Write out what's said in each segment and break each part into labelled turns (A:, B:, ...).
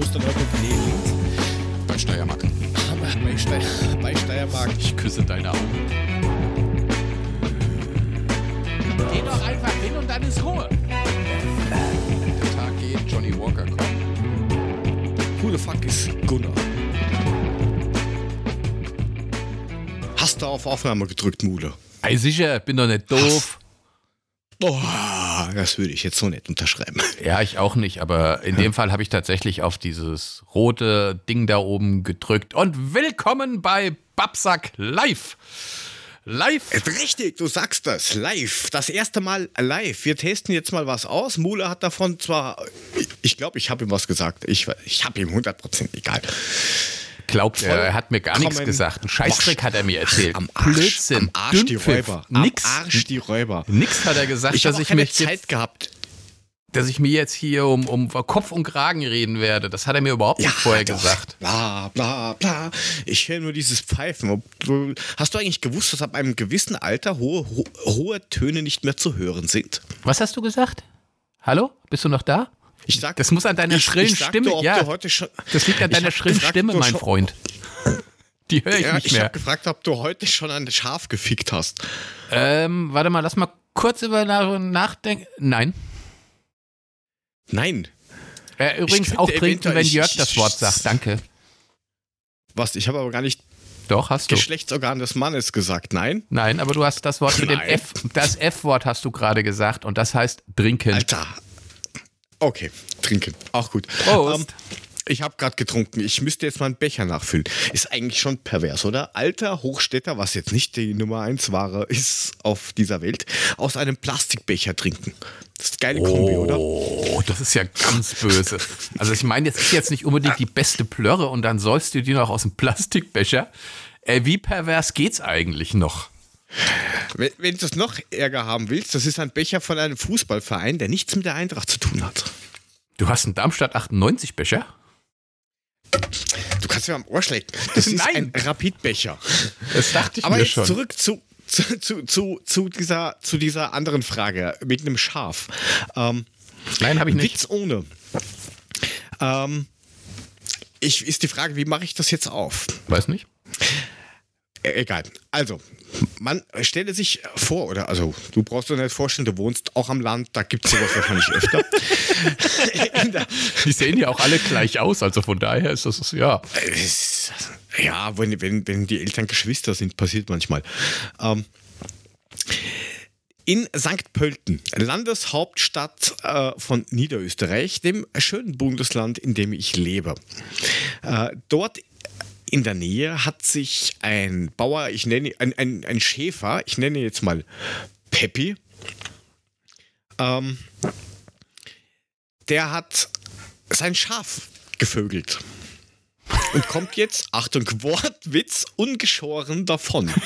A: Klosterneuburg, nee, links.
B: Bei Steiermark.
A: Bei, Steier, bei Steiermark.
B: Ich küsse deine Augen.
C: Geh doch einfach hin und dann ist Ruhe.
B: Der Tag geht, Johnny Walker kommt.
A: Who the fuck ist Gunnar? Hast du auf Aufnahme gedrückt, Mule?
C: Ei, sicher, bin doch nicht doof.
A: Boah, das würde ich jetzt so nicht unterschreiben.
C: Ja, ich auch nicht, aber in dem Fall habe ich tatsächlich auf dieses rote Ding da oben gedrückt. Und willkommen bei Babsack Live. Live.
A: Richtig, du sagst das. Live. Das erste Mal live. Wir testen jetzt mal was aus. Mule hat davon zwar, ich glaube, ich habe ihm was gesagt. Ich, ich habe ihm 100% egal.
C: Glaubt er, er hat mir gar nichts gesagt. Ein Scheißdreck hat er mir erzählt.
A: Am Arsch,
C: Blödsinn,
A: am Arsch die
C: Dünnpfiff,
A: Räuber.
C: Nix,
A: Am Arsch die Räuber.
C: nix hat er gesagt,
A: Ich
C: dass ich
A: keine
C: mich
A: Zeit
C: jetzt,
A: gehabt.
C: dass ich mir jetzt hier um, um Kopf und Kragen reden werde. Das hat er mir überhaupt nicht vorher
A: doch.
C: gesagt.
A: Bla bla bla. Ich höre nur dieses Pfeifen. Hast du eigentlich gewusst, dass ab einem gewissen Alter hohe, ho, hohe Töne nicht mehr zu hören sind?
C: Was hast du gesagt? Hallo? Bist du noch da?
A: Ich sag,
C: Das muss an deiner
A: ich,
C: schrillen
A: ich
C: Stimme.
A: ob
C: ja,
A: schon,
C: das liegt an
A: Ich
C: deiner schrillen
A: gefragt,
C: Stimme, mein Freund. Die höre ich
A: ja,
C: nicht
A: ich
C: mehr.
A: habe gefragt, ob du heute schon ein Schaf gefickt hast.
C: Ähm, warte mal, lass mal kurz über nach- nachdenken. Nein.
A: Nein.
C: Äh, übrigens auch trinken, wenn
A: ich-
C: Jörg
A: ich-
C: das Wort sagt. Danke.
A: Was? Ich habe aber gar nicht
C: Doch, hast du.
A: Geschlechtsorgan des Mannes gesagt. Nein.
C: Nein, aber du hast das Wort mit dem
A: Nein.
C: F. Das F-Wort hast du gerade gesagt und das heißt trinken.
A: Alter. Okay, trinken. Auch gut.
C: Prost.
A: Ähm, ich habe gerade getrunken. Ich müsste jetzt mal einen Becher nachfüllen. Ist eigentlich schon pervers, oder? Alter Hochstädter, was jetzt nicht die Nummer 1 Ware ist auf dieser Welt, aus einem Plastikbecher trinken. Das ist eine geile Kombi, oder?
C: Oh, das ist ja ganz böse. Also ich meine, jetzt ist jetzt nicht unbedingt die beste Plörre und dann säufst du die noch aus dem Plastikbecher. Äh, wie pervers geht's eigentlich noch?
A: Wenn, wenn du es noch ärger haben willst, das ist ein Becher von einem Fußballverein, der nichts mit der Eintracht zu tun hat.
C: Du hast einen Darmstadt 98 Becher?
A: Du kannst mir am Ohr schlecken. Das ist
C: Nein.
A: ein Rapidbecher.
C: Das dachte ich
A: Aber
C: mir
A: jetzt
C: schon.
A: zurück zu, zu, zu, zu, zu, dieser, zu dieser anderen Frage mit einem Schaf. Ähm,
C: Nein, habe ich nicht.
A: Witz ohne. Ähm, ich, ist die Frage, wie mache ich das jetzt auf?
C: Weiß nicht.
A: Äh, egal. Also, man stelle sich vor, oder also du brauchst dir nicht vorstellen, du wohnst auch am Land, da gibt es sowas wahrscheinlich öfter.
C: Die sehen ja auch alle gleich aus, also von daher ist das, ja.
A: Es- Ja, wenn, wenn, wenn die Eltern Geschwister sind, passiert manchmal. Ähm, in St. Pölten, Landeshauptstadt äh, von Niederösterreich, dem schönen Bundesland, in dem ich lebe. Äh, dort in der Nähe hat sich ein Bauer, ich nenne ein, ein, ein Schäfer, ich nenne jetzt mal Peppi, ähm, der hat sein Schaf gevögelt und kommt jetzt, Achtung, Wortwitz, ungeschoren davon.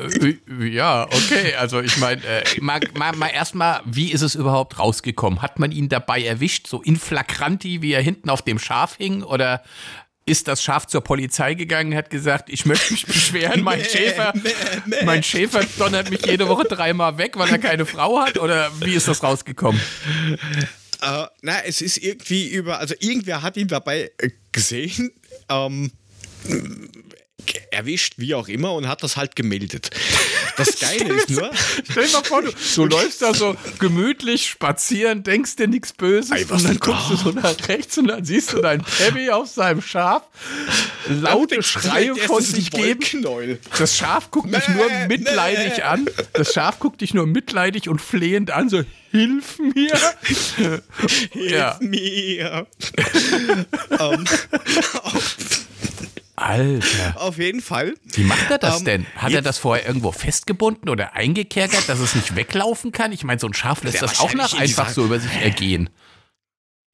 C: Äh, Ja, okay. Also ich meine, äh, mal, mal, mal erstmal, wie ist es überhaupt rausgekommen? Hat man ihn dabei erwischt, so in flagranti, wie er hinten auf dem Schaf hing? Oder ist das Schaf zur Polizei gegangen, hat gesagt, ich möchte mich beschweren, mein Schäfer, mein Schäfer donnert mich jede Woche dreimal weg, weil er keine Frau hat? Oder wie ist das rausgekommen?
A: Äh, na, es ist irgendwie über, also irgendwer hat ihn dabei äh, gesehen, ähm, erwischt, wie auch immer, und hat das halt gemeldet. Das Geile ist nur,
C: Stell dir mal vor, du, du läufst da so gemütlich spazieren, denkst dir nichts Böses
A: was
C: und dann guckst du so nach rechts und dann siehst du deinen Pebby auf seinem Schaf laute Schreie von sich geben. Das Schaf guckt dich nur mitleidig
A: mäh.
C: an. Das Schaf guckt dich nur mitleidig und flehend an, so hilf mir. ja.
A: Hilf mir. ähm, auf,
C: Alter.
A: auf jeden Fall.
C: Wie macht er das
A: Ähm,
C: denn? Hat er das vorher irgendwo festgebunden oder eingekerkert, dass es nicht weglaufen kann? Ich meine, so ein Schaf lässt
A: Ja,
C: das auch nach einfach so über sich ergehen.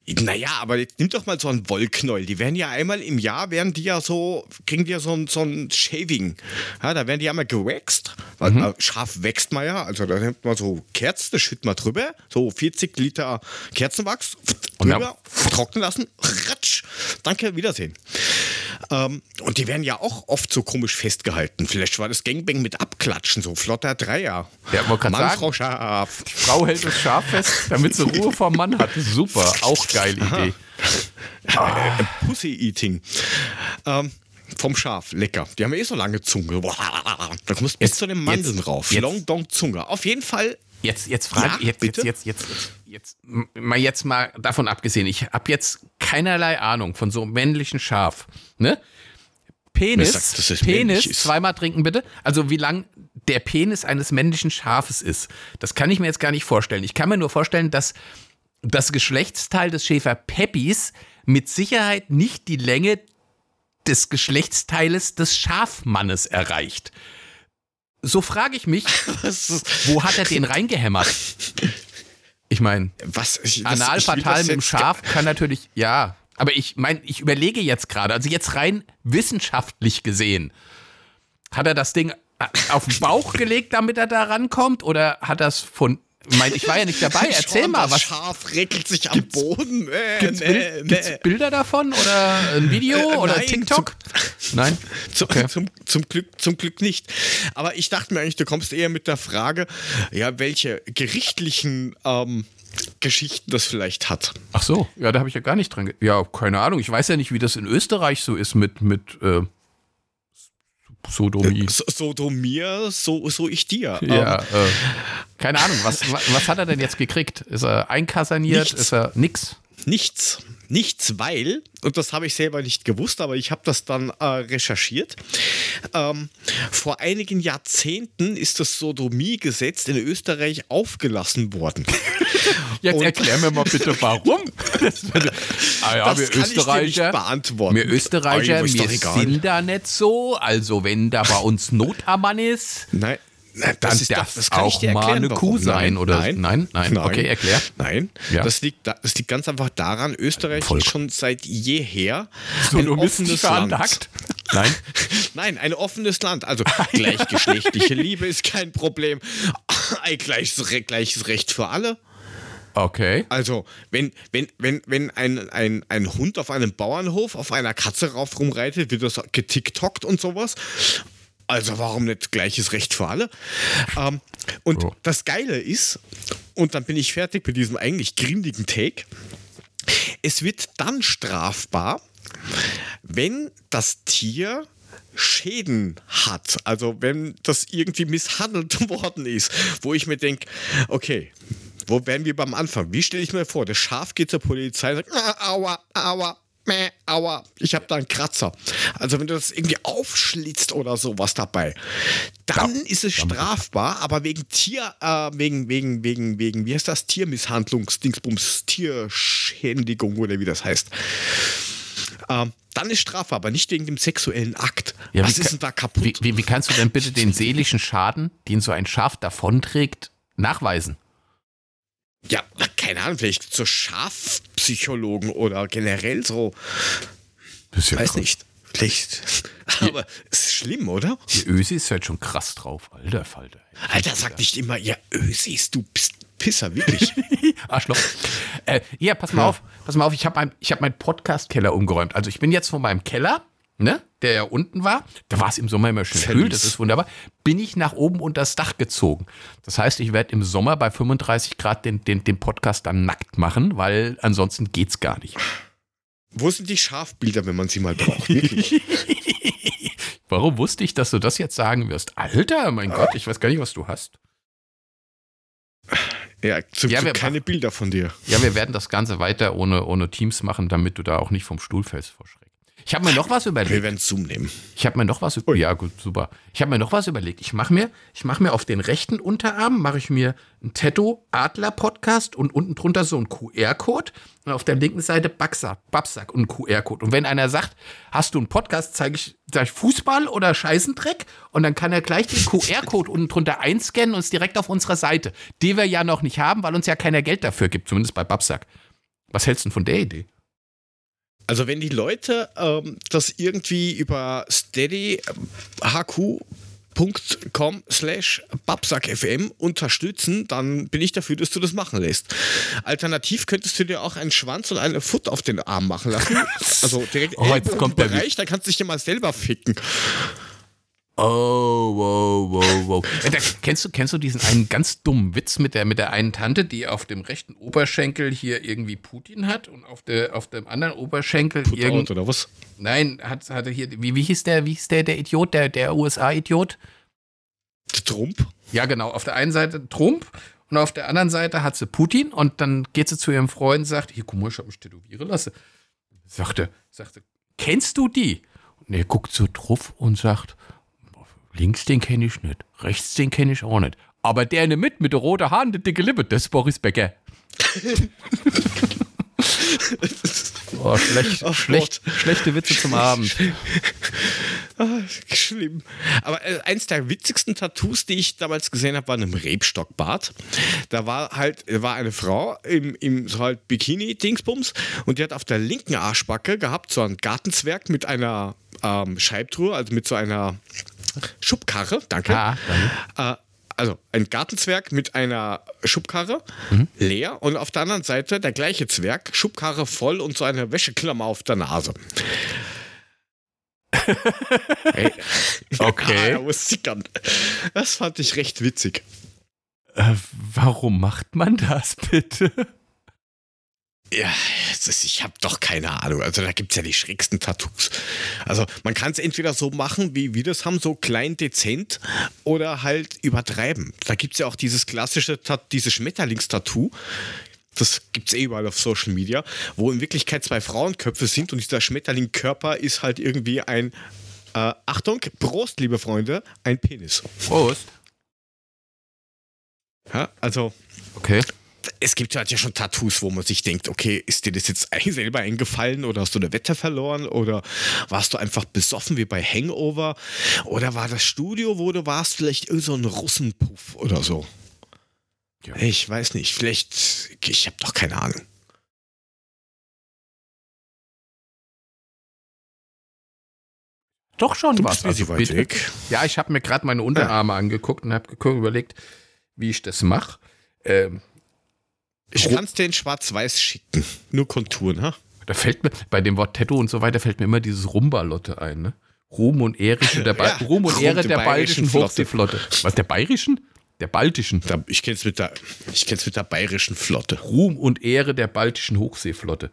A: Naja, aber jetzt nimm doch mal so einen Wollknäuel. Die werden ja einmal im Jahr, werden die ja so, kriegen die ja so ein, so ein Shaving. Ja, da werden die einmal gewaxt. Weil
C: Mhm.
A: äh, scharf wächst man ja. Also da nimmt man so Kerzen, das schüttet man drüber. So 40 Liter Kerzenwachs
C: Und
A: drüber, trocknen lassen. Ratsch. Danke, Wiedersehen. Ähm, und die werden ja auch oft so komisch festgehalten. Vielleicht war das Gangbang mit Abklatschen, so flotter Dreier.
C: Ja, wollte grad
A: Mann,
C: sagen.
A: Frau Schaf.
C: Frau hält das Schaf fest, damit sie Ruhe vom Mann hat. Super, auch geile Idee.
A: Äh, Pussy-Eating. Ähm, vom Schaf, lecker. Die haben eh so lange Zunge. Da kommst du bis
C: Jetzt-
A: zu den Mandeln
C: jetzt-
A: rauf.
C: jetzt-
A: Long Dong Zunge. Auf jeden Fall
C: Jetzt, jetzt frage
A: Ja,
C: jetzt,
A: bitte?
C: jetzt, jetzt, jetzt, jetzt, mal jetzt mal davon abgesehen, ich habe jetzt keinerlei Ahnung von so einem männlichen Schaf. Ne? Penis,
A: sagt,
C: Penis, zweimal trinken bitte. Also wie lang der Penis eines männlichen Schafes ist, das kann ich mir jetzt gar nicht vorstellen. Ich kann mir nur vorstellen, dass das Geschlechtsteil des Schäfer Peppis mit Sicherheit nicht die Länge des Geschlechtsteiles des Schafmannes erreicht. So frage ich mich, wo hat er den reingehämmert? Ich meine,
A: was ich, das-
C: Analfatal mit dem Schaf kann natürlich, ja. Aber ich meine, ich überlege jetzt gerade, also jetzt rein wissenschaftlich gesehen, hat er das Ding auf den Bauch gelegt, damit er da rankommt? Oder hat er es von. Ich meine, ich war ja nicht dabei. Erzähl
A: Schon,
C: mal,
A: das
C: was.
A: Schaf regelt sich am Boden. Äh,
C: Gibt's,
A: nee,
C: Bild,
A: nee.
C: gibt's Bilder davon oder ein Video
A: Äh,
C: oder
A: nein,
C: TikTok? Nein?
A: Zum,
C: Okay.
A: zum, zum, Glück, zum Glück nicht. Aber ich dachte mir eigentlich, du kommst eher mit der Frage, ja, welche gerichtlichen ähm, Geschichten das vielleicht hat.
C: Ach so, ja, da habe ich ja gar nicht dran. Ja, keine Ahnung. Ich weiß ja nicht, wie das in Österreich so ist mit, mit äh, Sodomie.
A: So, so so, ich dir.
C: Ja,
A: Ähm,
C: äh, keine Ahnung, was, was, was hat er denn jetzt gekriegt? Ist er einkasaniert?
A: Nichts.
C: Ist er nix?
A: Nichts. Nichts, weil, und das habe ich selber nicht gewusst, aber ich habe das dann äh, recherchiert. Ähm, vor einigen Jahrzehnten ist das Sodomiegesetz in Österreich aufgelassen worden.
C: Jetzt
A: Und-
C: erklär mir mal bitte, warum. Das, ah ja,
A: das
C: wir
A: kann ich dir nicht
C: Österreicher,
A: beantworten.
C: wir Österreicher, wir sind da nicht so. Also wenn da bei uns Not am Mann ist,
A: Nein. Nein,
C: Dann
A: ist
C: darf
A: ich
C: auch
A: dir
C: mal
A: erklären,
C: eine
A: warum.
C: Kuh sein, oder-
A: Nein,
C: Nein? Nein. Okay, erklär.
A: Nein,
C: Ja.
A: das, liegt, da- das liegt ganz einfach daran, Österreich
C: Voll.
A: ist schon seit jeher ein
C: Sodomisten
A: offenes Land.
C: verandackt? Nein.
A: Nein, ein offenes Land. Also gleichgeschlechtliche Liebe ist kein Problem. Ein gleiches, gleiches Recht für alle.
C: Okay.
A: Also, wenn, wenn, wenn, wenn ein, ein, ein Hund auf einem Bauernhof auf einer Katze rauf rumreitet, wird das getiktokt und sowas. Also, warum nicht gleiches Recht für alle? Ähm, und
C: Ja.
A: das Geile ist, und dann bin ich fertig mit diesem eigentlich grindigen Take, es wird dann strafbar, wenn das Tier Schäden hat, also wenn das irgendwie misshandelt worden ist, wo ich mir denke, okay, wo wären wir beim Anfang? Wie stelle ich mir vor, das Schaf geht zur Polizei und sagt, "Ah, aua, aua, meh, aua, ich habe da einen Kratzer. Also wenn du das irgendwie aufschlitzt oder sowas dabei, dann ist es strafbar, aber wegen Tier, äh, wegen, wegen, wegen, wegen, wie heißt das, Tiermisshandlungsdingsbums, Tierschändigung oder wie das heißt. Ähm, dann ist strafbar, aber nicht wegen dem sexuellen Akt.
C: Ja,
A: Was ist denn da kaputt?
C: Wie, wie, wie kannst du denn bitte den seelischen Schaden, den so ein Schaf davonträgt, nachweisen?
A: Ja, keine Ahnung, vielleicht zur Schafpsychologen oder generell so,
C: Das ist ja
A: weiß nicht. Vielleicht. Aber es ist schlimm, oder?
C: Die Ösi ist halt schon krass drauf. Alter Falter.
A: Alter, sag nicht immer, ja, Ösis, du bist Pisser, wirklich.
C: Arschloch. Äh, ja, pass mal auf. Pass mal auf, ich habe mein, ich hab meinen Podcast-Keller umgeräumt. Also ich bin jetzt von meinem Keller, ne, der ja unten war, da war es im Sommer immer schön
A: Verlies.
C: kühl, das ist wunderbar, bin ich nach oben unter das Dach gezogen. Das heißt, ich werde im Sommer bei 35 Grad den, den, den Podcast dann nackt machen, weil ansonsten geht's gar nicht.
A: Wo sind die Schafbilder, wenn man sie mal braucht? Wirklich.
C: Warum wusste ich, dass du das jetzt sagen wirst? Alter, mein Gott, ich weiß gar nicht, was du hast.
A: Ja, zum
C: Ja, wir-
A: keine Bilder von dir.
C: Ja, wir werden das Ganze weiter ohne, ohne Teams machen, damit du da auch nicht vom Stuhl fällst vor Schreck. Ich habe mir noch was
A: Wir
C: überlegt.
A: werden Zoom nehmen.
C: Ich habe mir noch was Ja, gut, super. Ich habe mir noch was überlegt. Ich mache mir, ich mache mir auf den rechten Unterarm mache ich mir ein Tattoo Adler Podcast und unten drunter so ein QR-Code und auf der linken Seite Babsack, Babsack und QR-Code. Und wenn einer sagt, hast du einen Podcast, zeige ich, sag ich Fußball oder Scheißendreck und dann kann er gleich den QR-Code unten drunter einscannen und ist direkt auf unserer Seite, die wir ja noch nicht haben, weil uns ja keiner Geld dafür gibt, zumindest bei Babsack. Was hältst du denn von der Idee?
A: Also wenn die Leute ähm, das irgendwie über Steady HQ patreon.com slash babsackfm unterstützen, dann bin ich dafür, dass du das machen lässt. Alternativ könntest du dir auch einen Schwanz und eine Foot auf den Arm machen lassen. Also direkt
C: Oh, jetzt kommt
A: Bereich, da kannst du dich ja mal selber ficken.
C: Oh, wow, wow, wow. Ja, da, kennst, du, kennst du diesen einen ganz dummen Witz mit der, mit der einen Tante, die auf dem rechten Oberschenkel hier irgendwie Putin hat und auf, der, auf dem anderen Oberschenkel
A: Put
C: irgend,
A: oder was?
C: Nein, hat, hatte hier, wie, wie hieß der, wie hieß der, der Idiot, der, der USA-Idiot?
A: Trump?
C: Ja, genau. Auf der einen Seite Trump und auf der anderen Seite hat sie Putin und dann geht sie zu ihrem Freund und sagt, hier, guck mal, ich hab mich tätowieren lassen. Sagte, sagte, kennst du die? Und er guckt so drauf und sagt, links den kenne ich nicht, rechts den kenne ich auch nicht. Aber der in der Mitte mit der roten Haaren, der dicke Lippe, das ist Boris Becker. oh, schlecht,
A: Oh
C: schlecht, schlechte Witze zum Abend.
A: Ah, schlimm. Aber äh, eins der witzigsten Tattoos, die ich damals gesehen habe, war in einem Rebstockbart. Da war halt war eine Frau im, im so halt Bikini-Dingsbums und die hat auf der linken Arschbacke gehabt so ein Gartenzwerg mit einer ähm, Scheibtruhe, also mit so einer Schubkarre, danke.
C: Ah,
A: Äh, also ein Gartenzwerg mit einer Schubkarre, leer, und auf der anderen Seite der gleiche Zwerg, Schubkarre voll und so eine Wäscheklammer auf der Nase. hey.
C: Okay.
A: Ja, da ich dann. Das fand ich recht witzig.
C: Äh, warum macht man das bitte?
A: Ja, ist, ich habe doch keine Ahnung. Also da gibt es ja die schrägsten Tattoos. Also man kann es entweder so machen, wie wir das haben, so klein dezent, oder halt übertreiben. Da gibt es ja auch dieses klassische, dieses Schmetterlingstattoo. Das gibt es eh überall auf Social Media, wo in Wirklichkeit zwei Frauenköpfe sind und dieser Schmetterlingkörper ist halt irgendwie ein, äh, Achtung, Prost, liebe Freunde, ein Penis.
C: Prost.
A: Ja, also
C: Okay.
A: Es gibt halt ja schon Tattoos, wo man sich denkt, okay, ist dir das jetzt eigentlich selber eingefallen oder hast du eine Wette verloren oder warst du einfach besoffen wie bei Hangover oder war das Studio, wo du warst, vielleicht irgend so ein Russenpuff oder so?
C: Ja.
A: Ich weiß nicht, vielleicht, ich habe doch keine Ahnung.
C: Doch schon
A: Du
C: was.
A: bist also weit
C: bitte.
A: weg.
C: Ja, ich habe mir gerade meine Unterarme angeguckt und habe überlegt, wie ich das mache. Ähm,
A: Ich kann es dir in schwarz-weiß schicken, nur Konturen, ha?
C: da fällt mir, bei dem Wort Tattoo und so weiter, fällt mir immer dieses Rumbalotte ein, ne? Ruhm und Ehre der, ba
A: Ja,
C: Ruhm und Ehre
A: der
C: der
A: bayerischen
C: bayerischen
A: Flotte.
C: Hochseeflotte. Was, der bayerischen? Der baltischen.
A: Ich kenn's mit der, ich kenn's mit der bayerischen Flotte.
C: Ruhm und Ehre der baltischen Hochseeflotte.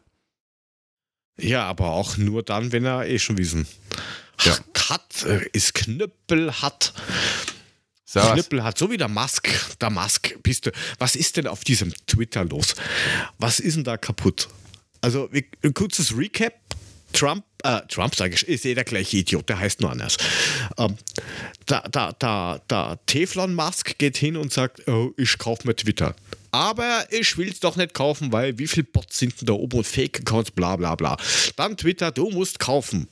A: Ja, aber auch nur dann, wenn er eh schon wissen.
C: Ja.
A: Hat, äh, ist Knüppel, hat. Knüppel hat, so wie der Musk. Der Musk, bist du. Was ist denn auf diesem Twitter los? Was ist denn da kaputt? Also, ein kurzes Recap. Trump, äh, Trump sage ich, ist eh der gleiche Idiot, der heißt nur anders. Ähm, da, da, da, da Teflon Musk geht hin und sagt, oh, ich kaufe mir Twitter. Aber ich will es doch nicht kaufen, weil wie viele Bots sind denn da oben und Fake-Accounts, bla bla bla. Dann Twitter, du musst kaufen.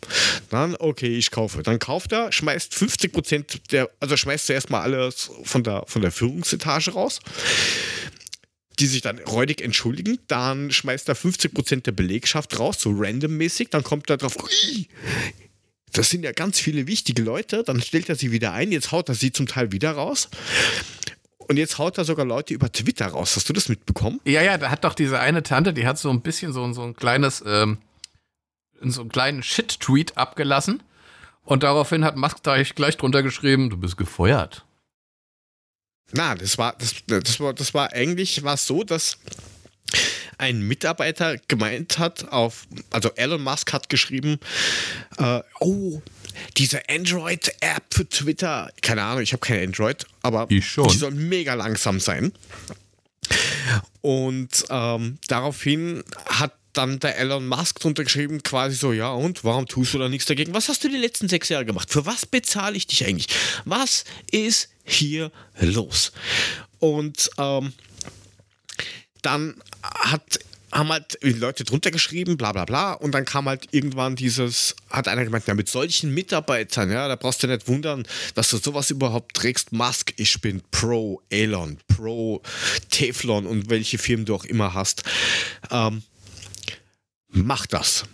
A: Dann, okay, ich kaufe. Dann kauft er, schmeißt 50% der, also schmeißt zuerst mal alles von der, von der Führungsetage raus die sich dann räudig entschuldigen, dann schmeißt er 50% der Belegschaft raus, so randommäßig, dann kommt er drauf, ui, das sind ja ganz viele wichtige Leute, dann stellt er sie wieder ein, jetzt haut er sie zum Teil wieder raus. Und jetzt haut er sogar Leute über Twitter raus. Hast du das mitbekommen?
C: Ja, ja, da hat doch diese eine Tante, die hat so ein bisschen so, so ein kleines, ähm, so einen kleinen Shit-Tweet abgelassen. Und daraufhin hat Musk gleich drunter geschrieben, du bist gefeuert.
A: Na, das war, das, das war, das war eigentlich war so, dass ein Mitarbeiter gemeint hat, auf, also Elon Musk hat geschrieben, äh, oh, diese Android-App für Twitter, keine Ahnung, ich habe kein Android, aber die soll mega langsam sein. Und ähm, daraufhin hat dann der Elon Musk drunter geschrieben, quasi so, ja und, warum tust du da nichts dagegen? Was hast du die letzten sechs Jahre gemacht? Für was bezahle ich dich eigentlich? Was ist hier los? Und ähm, dann hat, haben halt Leute drunter geschrieben, bla bla bla, und dann kam halt irgendwann dieses, hat einer gemeint, ja, mit solchen Mitarbeitern, ja, da brauchst du nicht wundern, dass du sowas überhaupt trägst. Musk, ich bin pro Elon, pro Teflon und welche Firmen du auch immer hast. Ähm, mach das.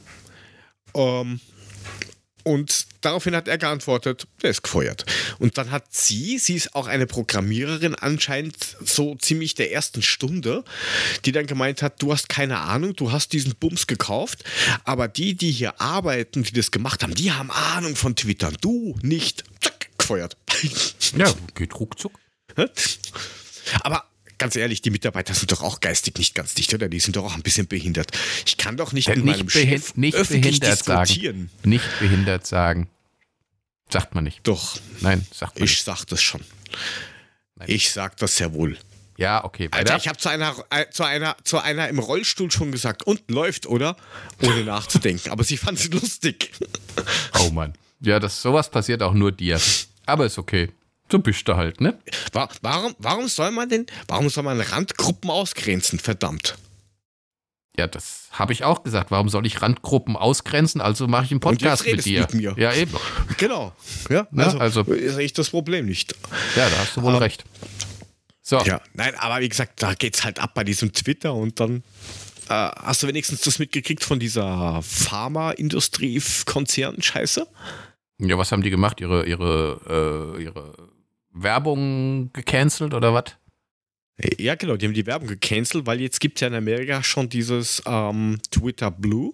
A: Ähm, Und daraufhin hat er geantwortet, der ist gefeuert. Und dann hat sie, sie ist auch eine Programmiererin anscheinend so ziemlich der ersten Stunde, die dann gemeint hat, du hast keine Ahnung, du hast diesen Bums gekauft, aber die, die hier arbeiten, die das gemacht haben, die haben Ahnung von Twitter. Du nicht. Zack, gefeuert.
C: Ja, geht ruckzuck.
A: Aber ganz ehrlich, die Mitarbeiter sind doch auch geistig nicht ganz dicht, oder? Die sind doch auch ein bisschen behindert. Ich kann doch nicht mit meinem
C: Nicht, behin
A: Chef
C: nicht
A: öffentlich
C: behindert
A: diskutieren.
C: sagen. Nicht behindert sagen. Sagt man nicht.
A: Doch,
C: Nein, sagt man nicht.
A: ich sag das schon.
C: Nein.
A: Ich sag das sehr wohl.
C: Ja, okay.
A: Alter,
C: Weiter.
A: ich habe zu einer, äh, zu, einer, zu einer im Rollstuhl schon gesagt, und läuft, oder? Ohne nachzudenken. Aber sie fand es lustig.
C: Oh Mann. Ja, das, sowas passiert auch nur dir. Aber ist okay. So bist du halt, ne?
A: Wa- Warum, warum soll man denn, warum soll man Randgruppen ausgrenzen? Verdammt.
C: Ja, das habe ich auch gesagt. Warum soll ich Randgruppen ausgrenzen? Also mache ich einen Podcast mit dir.
A: mit mir.
C: Ja, eben.
A: Genau. Ja,
C: Ja,
A: also,
C: also-
A: ist echt das Problem nicht.
C: Ja, da hast du wohl
A: Ähm,
C: recht. So,
A: Ja, nein, aber wie gesagt, da geht's halt ab bei diesem Twitter und dann äh, hast du wenigstens das mitgekriegt von dieser Pharmaindustrie-Konzern-Scheiße?
C: ja, was haben die gemacht? Ihre, ihre, äh, ihre Werbung gecancelt oder was?
A: Ja, genau, die haben die Werbung gecancelt, weil jetzt gibt es ja in Amerika schon dieses ähm, Twitter Blue.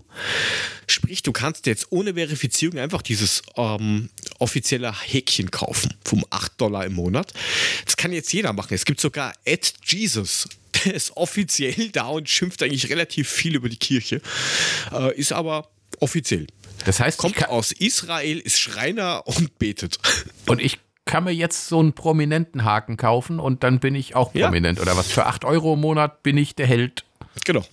A: Sprich, du kannst jetzt ohne Verifizierung einfach dieses ähm, offizielle Häkchen kaufen, vom 8 Dollar im Monat. Das kann jetzt jeder machen. Es gibt sogar Ed Jesus. Der ist offiziell da und schimpft eigentlich relativ viel über die Kirche. Äh, ist aber offiziell.
C: Das heißt,
A: Kommt aus Israel, ist Schreiner und betet.
C: und ich kann mir jetzt so einen prominenten Haken kaufen und dann bin ich auch
A: Ja.
C: prominent. Oder was? Für 8 Euro im Monat bin ich der Held.
A: Genau.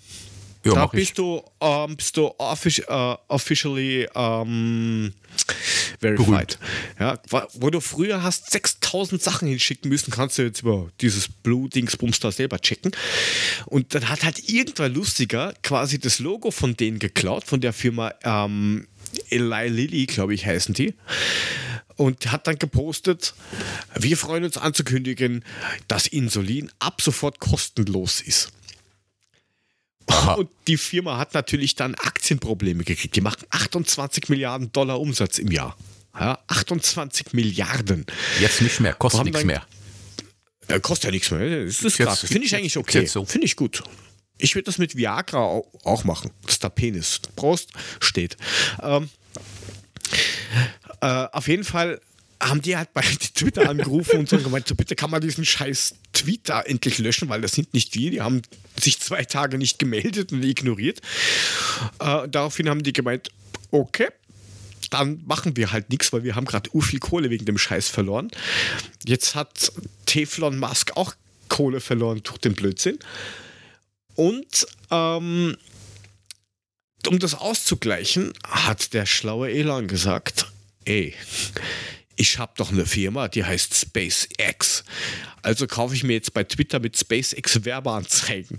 C: Ja,
A: da
C: ich.
A: bist du, ähm, bist du offici äh, officially ähm, verified. Ja, wa- wo du früher hast 6000 Sachen hinschicken müssen, kannst du jetzt über dieses Blue-Dingsbums da selber checken. Und dann hat halt irgendwann lustiger quasi das Logo von denen geklaut, von der Firma ähm, Eli Lilly, glaube ich, heißen die. Und hat dann gepostet, wir freuen uns anzukündigen, dass Insulin ab sofort kostenlos ist. Und die Firma hat natürlich dann Aktienprobleme gekriegt. Die machen 28 Milliarden Dollar Umsatz im Jahr. Ja, 28 Milliarden.
C: Jetzt nicht mehr, kostet nichts mehr.
A: Äh, kostet ja nichts mehr. Das ist gratis. Finde ich eigentlich okay.
C: so.
A: Finde ich gut. Ich würde das mit Viagra au- auch machen. Das ist der Penis. Prost, steht. Ähm, äh, auf jeden Fall haben die halt bei Twitter angerufen und so gemeint, so bitte kann man diesen scheiß Tweet da endlich löschen, weil das sind nicht wir, die haben sich zwei Tage nicht gemeldet und ignoriert. Äh, daraufhin haben die gemeint, okay, dann machen wir halt nichts, weil wir haben gerade viel Kohle wegen dem Scheiß verloren. Jetzt hat Teflon Musk auch Kohle verloren durch den Blödsinn. Und ähm, um das auszugleichen, hat der schlaue Elon gesagt, ey, ich habe doch eine Firma, die heißt SpaceX. Also kaufe ich mir jetzt bei Twitter mit SpaceX Werbeanzeigen.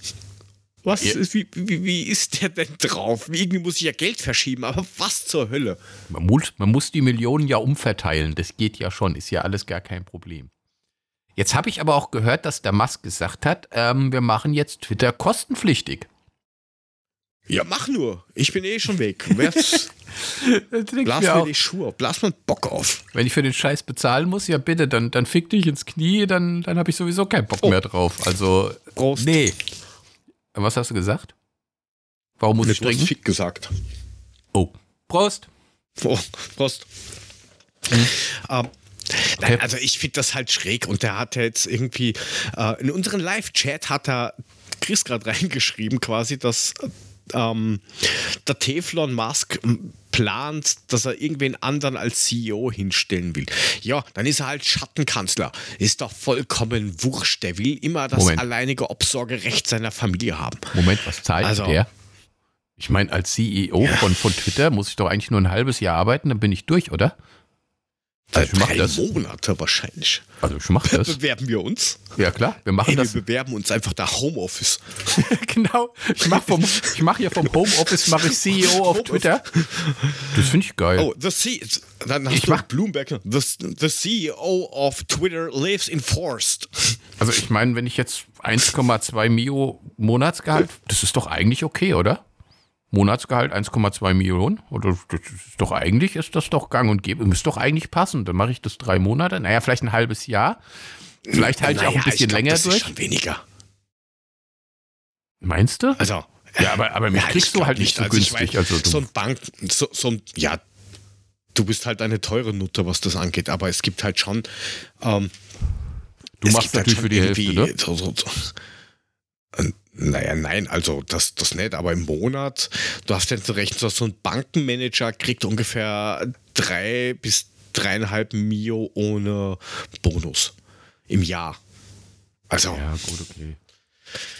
A: Was
C: Ja.
A: ist, wie, wie, wie ist der denn drauf? Irgendwie muss ich ja Geld verschieben, aber was zur Hölle?
C: Man muss, man muss die Millionen ja umverteilen. Das geht ja schon, ist ja alles gar kein Problem. Jetzt habe ich aber auch gehört, dass der Musk gesagt hat, ähm, wir machen jetzt Twitter kostenpflichtig.
A: Ja, mach nur. Ich bin eh schon weg. Blas mir die Schuhe auf. Blas mir Bock auf.
C: Wenn ich für den Scheiß bezahlen muss, ja bitte, dann, dann fick dich ins Knie, dann, dann habe ich sowieso keinen Bock
A: Oh.
C: mehr drauf. Also,
A: Prost.
C: nee. Was hast du gesagt? Warum muss ich trinken?
A: Fick gesagt.
C: Oh, Prost.
A: Oh, Prost. Ähm,
C: Okay.
A: nein, also ich finde das halt schräg und der hat jetzt irgendwie äh, in unseren Live-Chat hat er Chris gerade reingeschrieben quasi, dass ähm, der Teflon Musk plant, dass er irgendwen anderen als CEO hinstellen will. Ja, dann ist er halt Schattenkanzler. Ist doch vollkommen wurscht. Der will immer das
C: Moment.
A: alleinige Obsorgerecht seiner Familie haben.
C: Moment, was zahlt
A: Also-
C: der? Ich meine, als CEO von, von Twitter muss ich doch eigentlich nur ein halbes Jahr arbeiten, dann bin ich durch, oder? Also ich
A: Drei
C: das.
A: Monate wahrscheinlich.
C: Also ich mach das.
A: Bewerben wir uns?
C: Ja klar, wir machen
A: wir
C: das.
A: bewerben uns einfach da Homeoffice.
C: genau. Ich mache vom, ich mach hier vom Homeoffice mache ich CEO auf Twitter. Das finde ich geil.
A: Oh, the C dann hast
C: Ich mach-
A: Bloomberg. The, the CEO of Twitter lives in Forst.
C: Also ich meine, wenn ich jetzt 1,2 Mio Monatsgehalt, das ist doch eigentlich okay, oder? Monatsgehalt 1,2 Millionen. Oder das ist doch eigentlich ist das doch gang und gäbe. Müsste doch eigentlich passen. Dann mache ich das drei Monate. Naja, vielleicht ein halbes Jahr. Vielleicht halte ich auch ein
A: Naja,
C: bisschen
A: glaub,
C: länger
A: das
C: durch.
A: Ist schon weniger.
C: Meinst du?
A: Also.
C: Ja, aber, aber mich
A: Ja, ich
C: kriegst du halt nicht so
A: Also ich
C: günstig.
A: mein,
C: also du,
A: so ein Bank, so, so ein, ja, du bist halt eine teure Nutter, was das angeht, aber es gibt halt schon. Ähm,
C: du machst
A: halt
C: natürlich
A: schon
C: für die Hälfte, ne?
A: so, so, so. Äh, Naja, nein, also das, das nicht, aber im Monat, du hast ja zu rechnen, so so ein Bankenmanager kriegt ungefähr drei bis dreieinhalb Mio ohne Bonus im Jahr. Also,
C: Ja, gut, okay.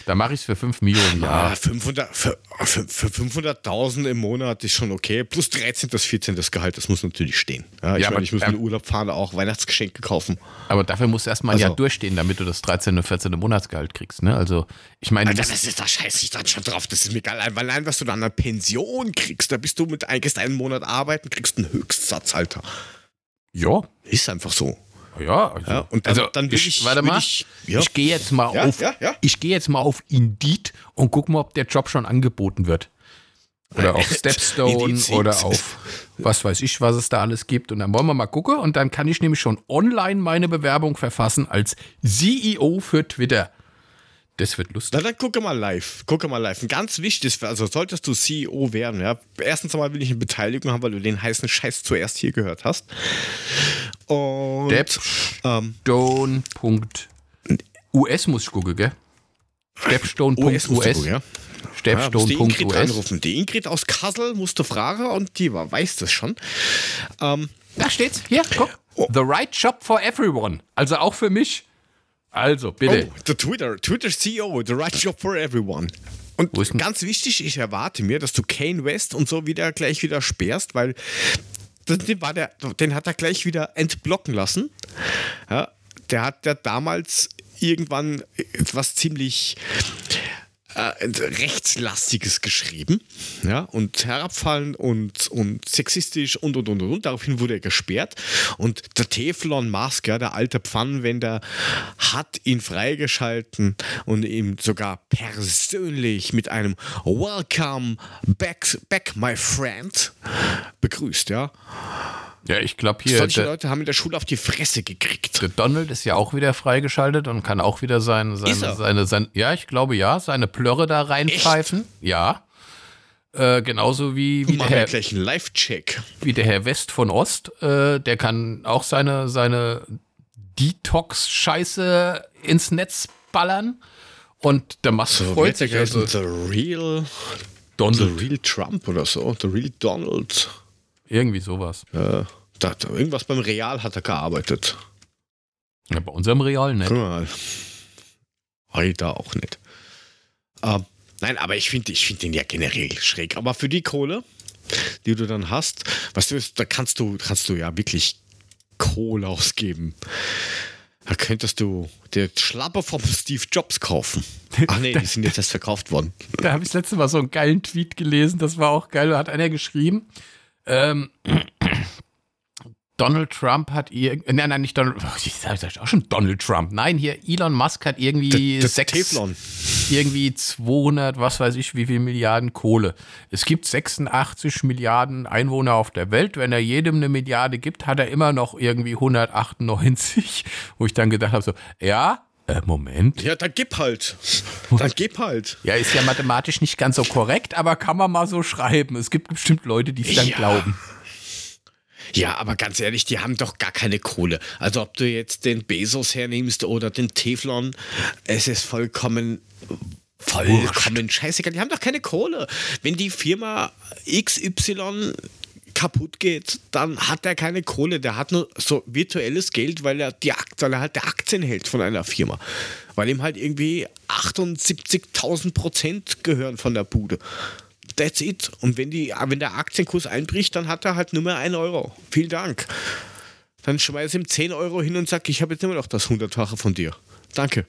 C: Da mache ich es für 5 Millionen
A: Ah,
C: Jahr.
A: 500, für, für, für 500.000 im Monat ist schon okay. Plus 13. das 14. das Gehalt, das muss natürlich stehen. Ja, ich,
C: Ja,
A: meine,
C: aber-
A: ich muss in den Urlaub fahren, auch Weihnachtsgeschenke kaufen.
C: Aber dafür musst du erstmal ein Jahr
A: Also-
C: durchstehen, damit du das 13. und 14. Monatsgehalt kriegst. Ne? Also, ich meine,
A: Alter,
C: das-
A: ist, da scheiße ich dann schon drauf. Das ist mir egal. Weil allein, was du dann an Pension kriegst, da bist du mit gehst einen Monat arbeiten, kriegst einen Höchstsatz, Alter.
C: ja,
A: Ist einfach so.
C: Ja, also,
A: Ja, und dann,
C: also
A: dann will ich,
C: warte
A: will
C: mal,
A: Ich, ja.
C: ich gehe jetzt mal
A: Ja,
C: auf, ich gehe jetzt mal auf Indeed und guck mal, ob der Job schon angeboten wird. Oder auf Stepstone oder auf was weiß ich, was es da alles gibt. Und dann wollen wir mal gucken und dann kann ich nämlich schon online meine Bewerbung verfassen als CEO für Twitter. Das wird lustig.
A: Na dann gucke mal live. Gucke mal live. Ein ganz wichtiges, also solltest du CEO werden, ja. Erstens einmal will ich eine Beteiligung haben, weil du den heißen Scheiß zuerst hier gehört hast. Und ähm,
C: Stepstone.us muss ich gucken, gell?
A: US
C: Stepstone.us.
A: gucken, ja. Ja, musst die Ingrid
C: Stepstone.us.
A: anrufen. Die Ingrid aus Kassel musst du fragen und die weiß das schon. Ähm,
C: Da steht's. Hier, guck.
A: Oh.
C: The right job for everyone. Also auch für mich. Also, bitte.
A: oh, der Twitter, Twitter CEO, the right job for everyone. Und ganz wichtig, ich erwarte mir, dass du Kane West und so wieder gleich wieder sperrst, weil den, war der, den hat er gleich wieder entblocken lassen. Ja, der hat ja damals irgendwann etwas ziemlich äh, rechtslastiges geschrieben ja, und herabfallen und, und sexistisch und und und und. und. Daraufhin wurde er gesperrt und der Teflon Mask, ja, der alte Pfannenwender, hat ihn freigeschalten und ihm sogar persönlich mit einem Welcome back, back my friend begrüßt. Ja.
C: Ja, ich glaube hier,
A: Solche Leute haben in der Schule auf die Fresse gekriegt.
C: der Donald ist ja auch wieder freigeschaltet und kann auch wieder sein,
A: Ist
C: seine,
A: er?
C: seine, sein, ja, ich glaube ja, seine Plörre da reinpfeifen. Ja. Äh, genauso wie, wie, der Herr,
A: gleich einen Live-Check.
C: wie der Herr West von Ost. Äh, der kann auch seine, seine Detox-Scheiße ins Netz ballern. Und der Musk
A: So,
C: freut sich. Also,
A: The Real, The
C: Donald.
A: Real Trump oder so. The Real Donald.
C: Irgendwie sowas.
A: Ja, da, irgendwas beim Real hat er gearbeitet.
C: Ja, bei unserem Real nicht.
A: Mal. Heute auch nicht. Ähm, nein, aber ich finde ich find den ja generell schräg. Aber für die Kohle, die du dann hast, weißt du, da kannst du, kannst du ja wirklich Kohle ausgeben. Da könntest du dir Schlapper vom Steve Jobs kaufen. Ach nee, die sind jetzt erst verkauft worden.
C: Da habe ich das letzte Mal so einen geilen Tweet gelesen, das war auch geil. Da hat einer geschrieben, ähm, Donald Trump hat irgendwie, nein, nein, nicht Donald, ich sag auch schon Donald Trump. Nein, hier Elon Musk hat irgendwie
A: Das
C: sechs,
A: Teflon.
C: irgendwie 200, was weiß ich, wie viel Milliarden Kohle. Es gibt 86 Milliarden Einwohner auf der Welt. Wenn er jedem eine Milliarde gibt, hat er immer noch irgendwie 198, wo ich dann gedacht habe, so, ja, äh, Moment.
A: Ja, dann gib halt. Dann gib halt.
C: Ja, ist ja mathematisch nicht ganz so korrekt, aber kann man mal so schreiben. Es gibt bestimmt Leute, die es dann
A: Ja.
C: glauben.
A: Ja, aber ganz ehrlich, die haben doch gar keine Kohle. Also ob du jetzt den Bezos hernimmst oder den Teflon, es ist vollkommen vollkommen scheißegal. Die haben doch keine Kohle. Wenn die Firma XY kaputt geht, dann hat er keine Kohle. Der hat nur so virtuelles Geld, weil er die Akt, weil er halt die Aktien hält von einer Firma. Weil ihm halt irgendwie 78.000 Prozent gehören von der Bude. That's it. Und wenn, die, wenn der Aktienkurs einbricht, dann hat er halt nur mehr 1 Euro. Vielen Dank. Dann schmeiß ihm 10 Euro hin und sag, ich habe jetzt immer noch das Hundertfache von dir. Danke.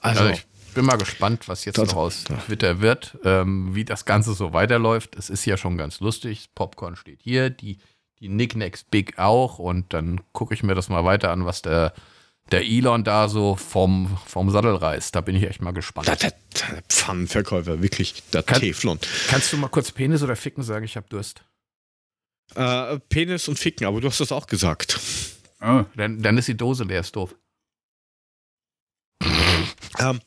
C: Also,
A: Also,
C: ich bin mal gespannt, was jetzt
A: Das-
C: noch aus Twitter wird, ähm, wie das Ganze so weiterläuft. Es ist ja schon ganz lustig. Popcorn steht hier, die, die Nicknacks Big auch und dann gucke ich mir das mal weiter an, was der der Elon da so vom, vom Sattel reißt. Da bin ich echt mal gespannt.
A: Der, der, der Pfannenverkäufer, wirklich, der
C: Kann-
A: Teflon.
C: Kannst du mal kurz Penis oder Ficken sagen? Ich habe Durst.
A: Äh, Penis und Ficken, aber du hast das auch gesagt.
C: Oh, dann, dann ist die Dose leer, ist doof.
A: Ähm,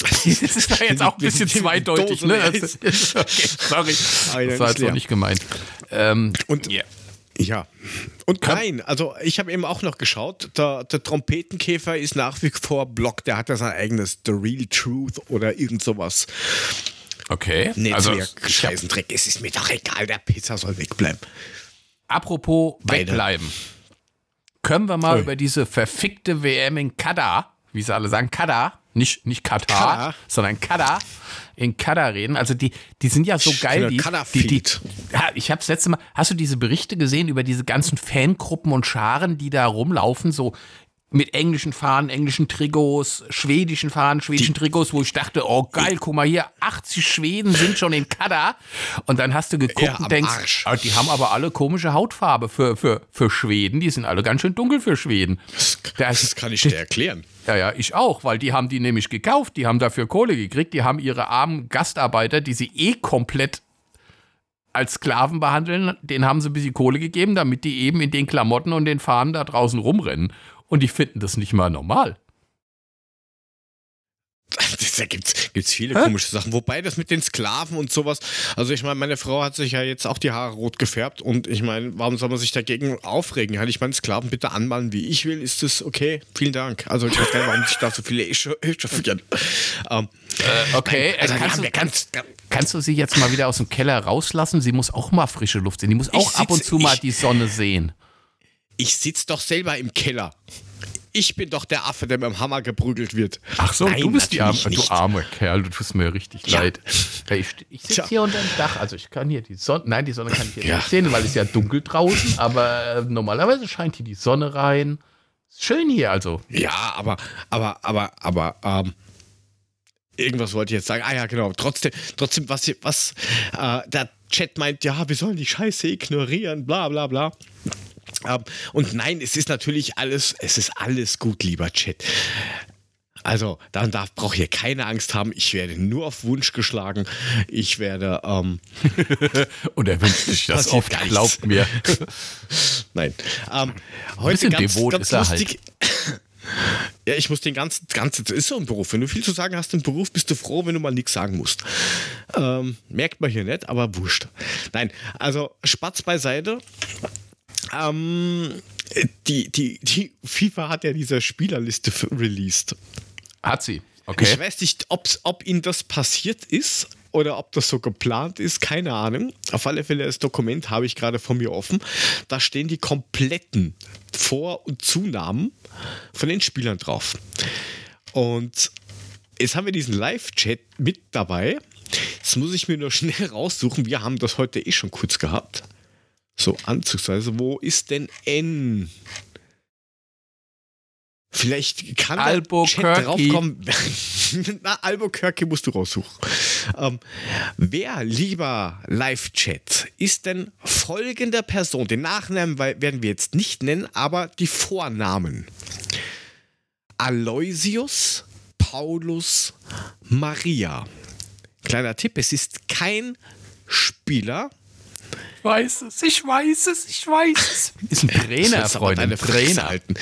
C: Das ist doch jetzt auch ein bisschen zweideutig, ne? ist, okay, sorry. Das war jetzt so
A: leer.
C: nicht gemeint. Ähm,
A: Und
C: ja.
A: Ja. Und nein, also ich habe eben auch noch geschaut, der, der Trompetenkäfer ist nach wie vor Block, der hat ja sein eigenes The Real Truth oder irgend sowas.
C: Okay.
A: Netzwerk,
C: Also,
A: Scheißendreck, es ist mir doch egal, der Pizza soll wegbleiben.
C: apropos
A: Beide.
C: wegbleiben. Können wir mal
A: Ui.
C: über diese verfickte WM in Katar, wie sie alle sagen, Katar, nicht, nicht Katar,
A: Katar.
C: sondern Katar, in Katar reden. Also die, die sind ja so geil.
A: Schöner
C: Die, die, die, ich habe das letzte Mal, hast du diese Berichte gesehen über diese ganzen Fangruppen und Scharen, die da rumlaufen, so mit englischen Fahnen, englischen Trikots, schwedischen Fahnen, schwedischen Trikots, wo ich dachte, oh geil, guck mal hier, 80 Schweden sind schon in Katar. Und dann hast du geguckt
A: Ja,
C: und denkst,
A: Arsch.
C: die haben aber alle komische Hautfarbe für, für, für Schweden. Die sind alle ganz schön dunkel für Schweden.
A: Das,
C: Das-
A: das kann ich dir erklären.
C: Ja, ja, ich auch, weil die haben die nämlich gekauft, die haben dafür Kohle gekriegt, die haben ihre armen Gastarbeiter, die sie eh komplett als Sklaven behandeln, denen haben sie ein bisschen Kohle gegeben, damit die eben in den Klamotten und den Fahnen da draußen rumrennen. Und die finden das nicht mal normal.
A: Da gibt es viele komische Sachen. Wobei das mit den Sklaven und sowas, also ich meine, meine Frau hat sich ja jetzt auch die Haare rot gefärbt und ich meine, warum soll man sich dagegen aufregen? Kann ich meine Sklaven bitte anmalen, wie ich will? Ist das okay? Vielen Dank. Also ich weiß gar nicht, warum sich da so viele echa- echauffieren. Ähm,
C: Okay,
A: also die
C: kannst, du,
A: ja ganz,
C: kannst du sie jetzt mal wieder aus dem Keller rauslassen? Sie muss auch mal frische Luft sehen. Die muss auch ab und zu mal die Sonne sehen.
A: Ich sitze doch selber im Keller. Ich bin doch der Affe, der mit dem Hammer geprügelt wird.
C: Ach so,
A: Nein,
C: du bist die arme,
A: natürlich
C: du
A: nicht.
C: armer Kerl, du tust mir richtig
A: Ja.
C: leid. Ich ich sitze hier unter dem Dach, also ich kann hier die Sonne, nein, die Sonne kann ich hier
A: Ja.
C: nicht sehen, weil es ja dunkel draußen, aber äh, normalerweise scheint hier die Sonne rein. Schön hier, also.
A: Ja, aber, aber, aber, aber, ähm, irgendwas wollte ich jetzt sagen. Ah ja, genau. Trotzdem, trotzdem, was, was äh, der Chat meint, ja, wir sollen die Scheiße ignorieren, bla bla bla. Und nein, es ist natürlich alles, es ist alles gut, lieber Chat. Also, dann darf, braucht ihr keine Angst haben. Ich werde nur auf Wunsch geschlagen. Ich werde, ähm,
C: Und er wünscht sich das oft, glaubt mir.
A: Nein. Ähm, heute ganz,
C: devot
A: ganz
C: ist er halt.
A: lustig. Ja, ich muss den ganzen, ganzen, das ist so ein Beruf. Wenn du viel zu sagen hast im Beruf, bist du froh, wenn du mal nichts sagen musst. Ähm, merkt man hier nicht, aber wurscht. Nein, also Spatz beiseite. Ähm, die, die, die FIFA hat ja diese Spielerliste released.
C: Hat sie.
A: Ich
C: Okay.
A: weiß nicht, ob's, ob Ihnen das passiert ist oder ob das so geplant ist, keine Ahnung. Auf alle Fälle, das Dokument habe ich gerade vor mir offen. Da stehen die kompletten Vor- und Zunahmen von den Spielern drauf. Und jetzt haben wir diesen Live-Chat mit dabei. Jetzt muss ich mir nur schnell raussuchen. Wir haben das heute eh schon kurz gehabt. So, anzugsweise. Wo ist denn N? Vielleicht kann der
C: Albuquerque.
A: Chat draufkommen. Na, Albuquerque musst du raussuchen. Ähm, wer, lieber Live-Chat, ist denn folgende Person? Den Nachnamen werden wir jetzt nicht nennen, aber die Vornamen. Aloysius Paulus Maria. Kleiner Tipp, es ist kein Spieler.
C: Ich weiß es, ich weiß es, ich weiß es. Ist ein Trainer,
A: Sollst aber
C: Freunde. Ein
A: deine Fresse
C: Trainer.
A: halten.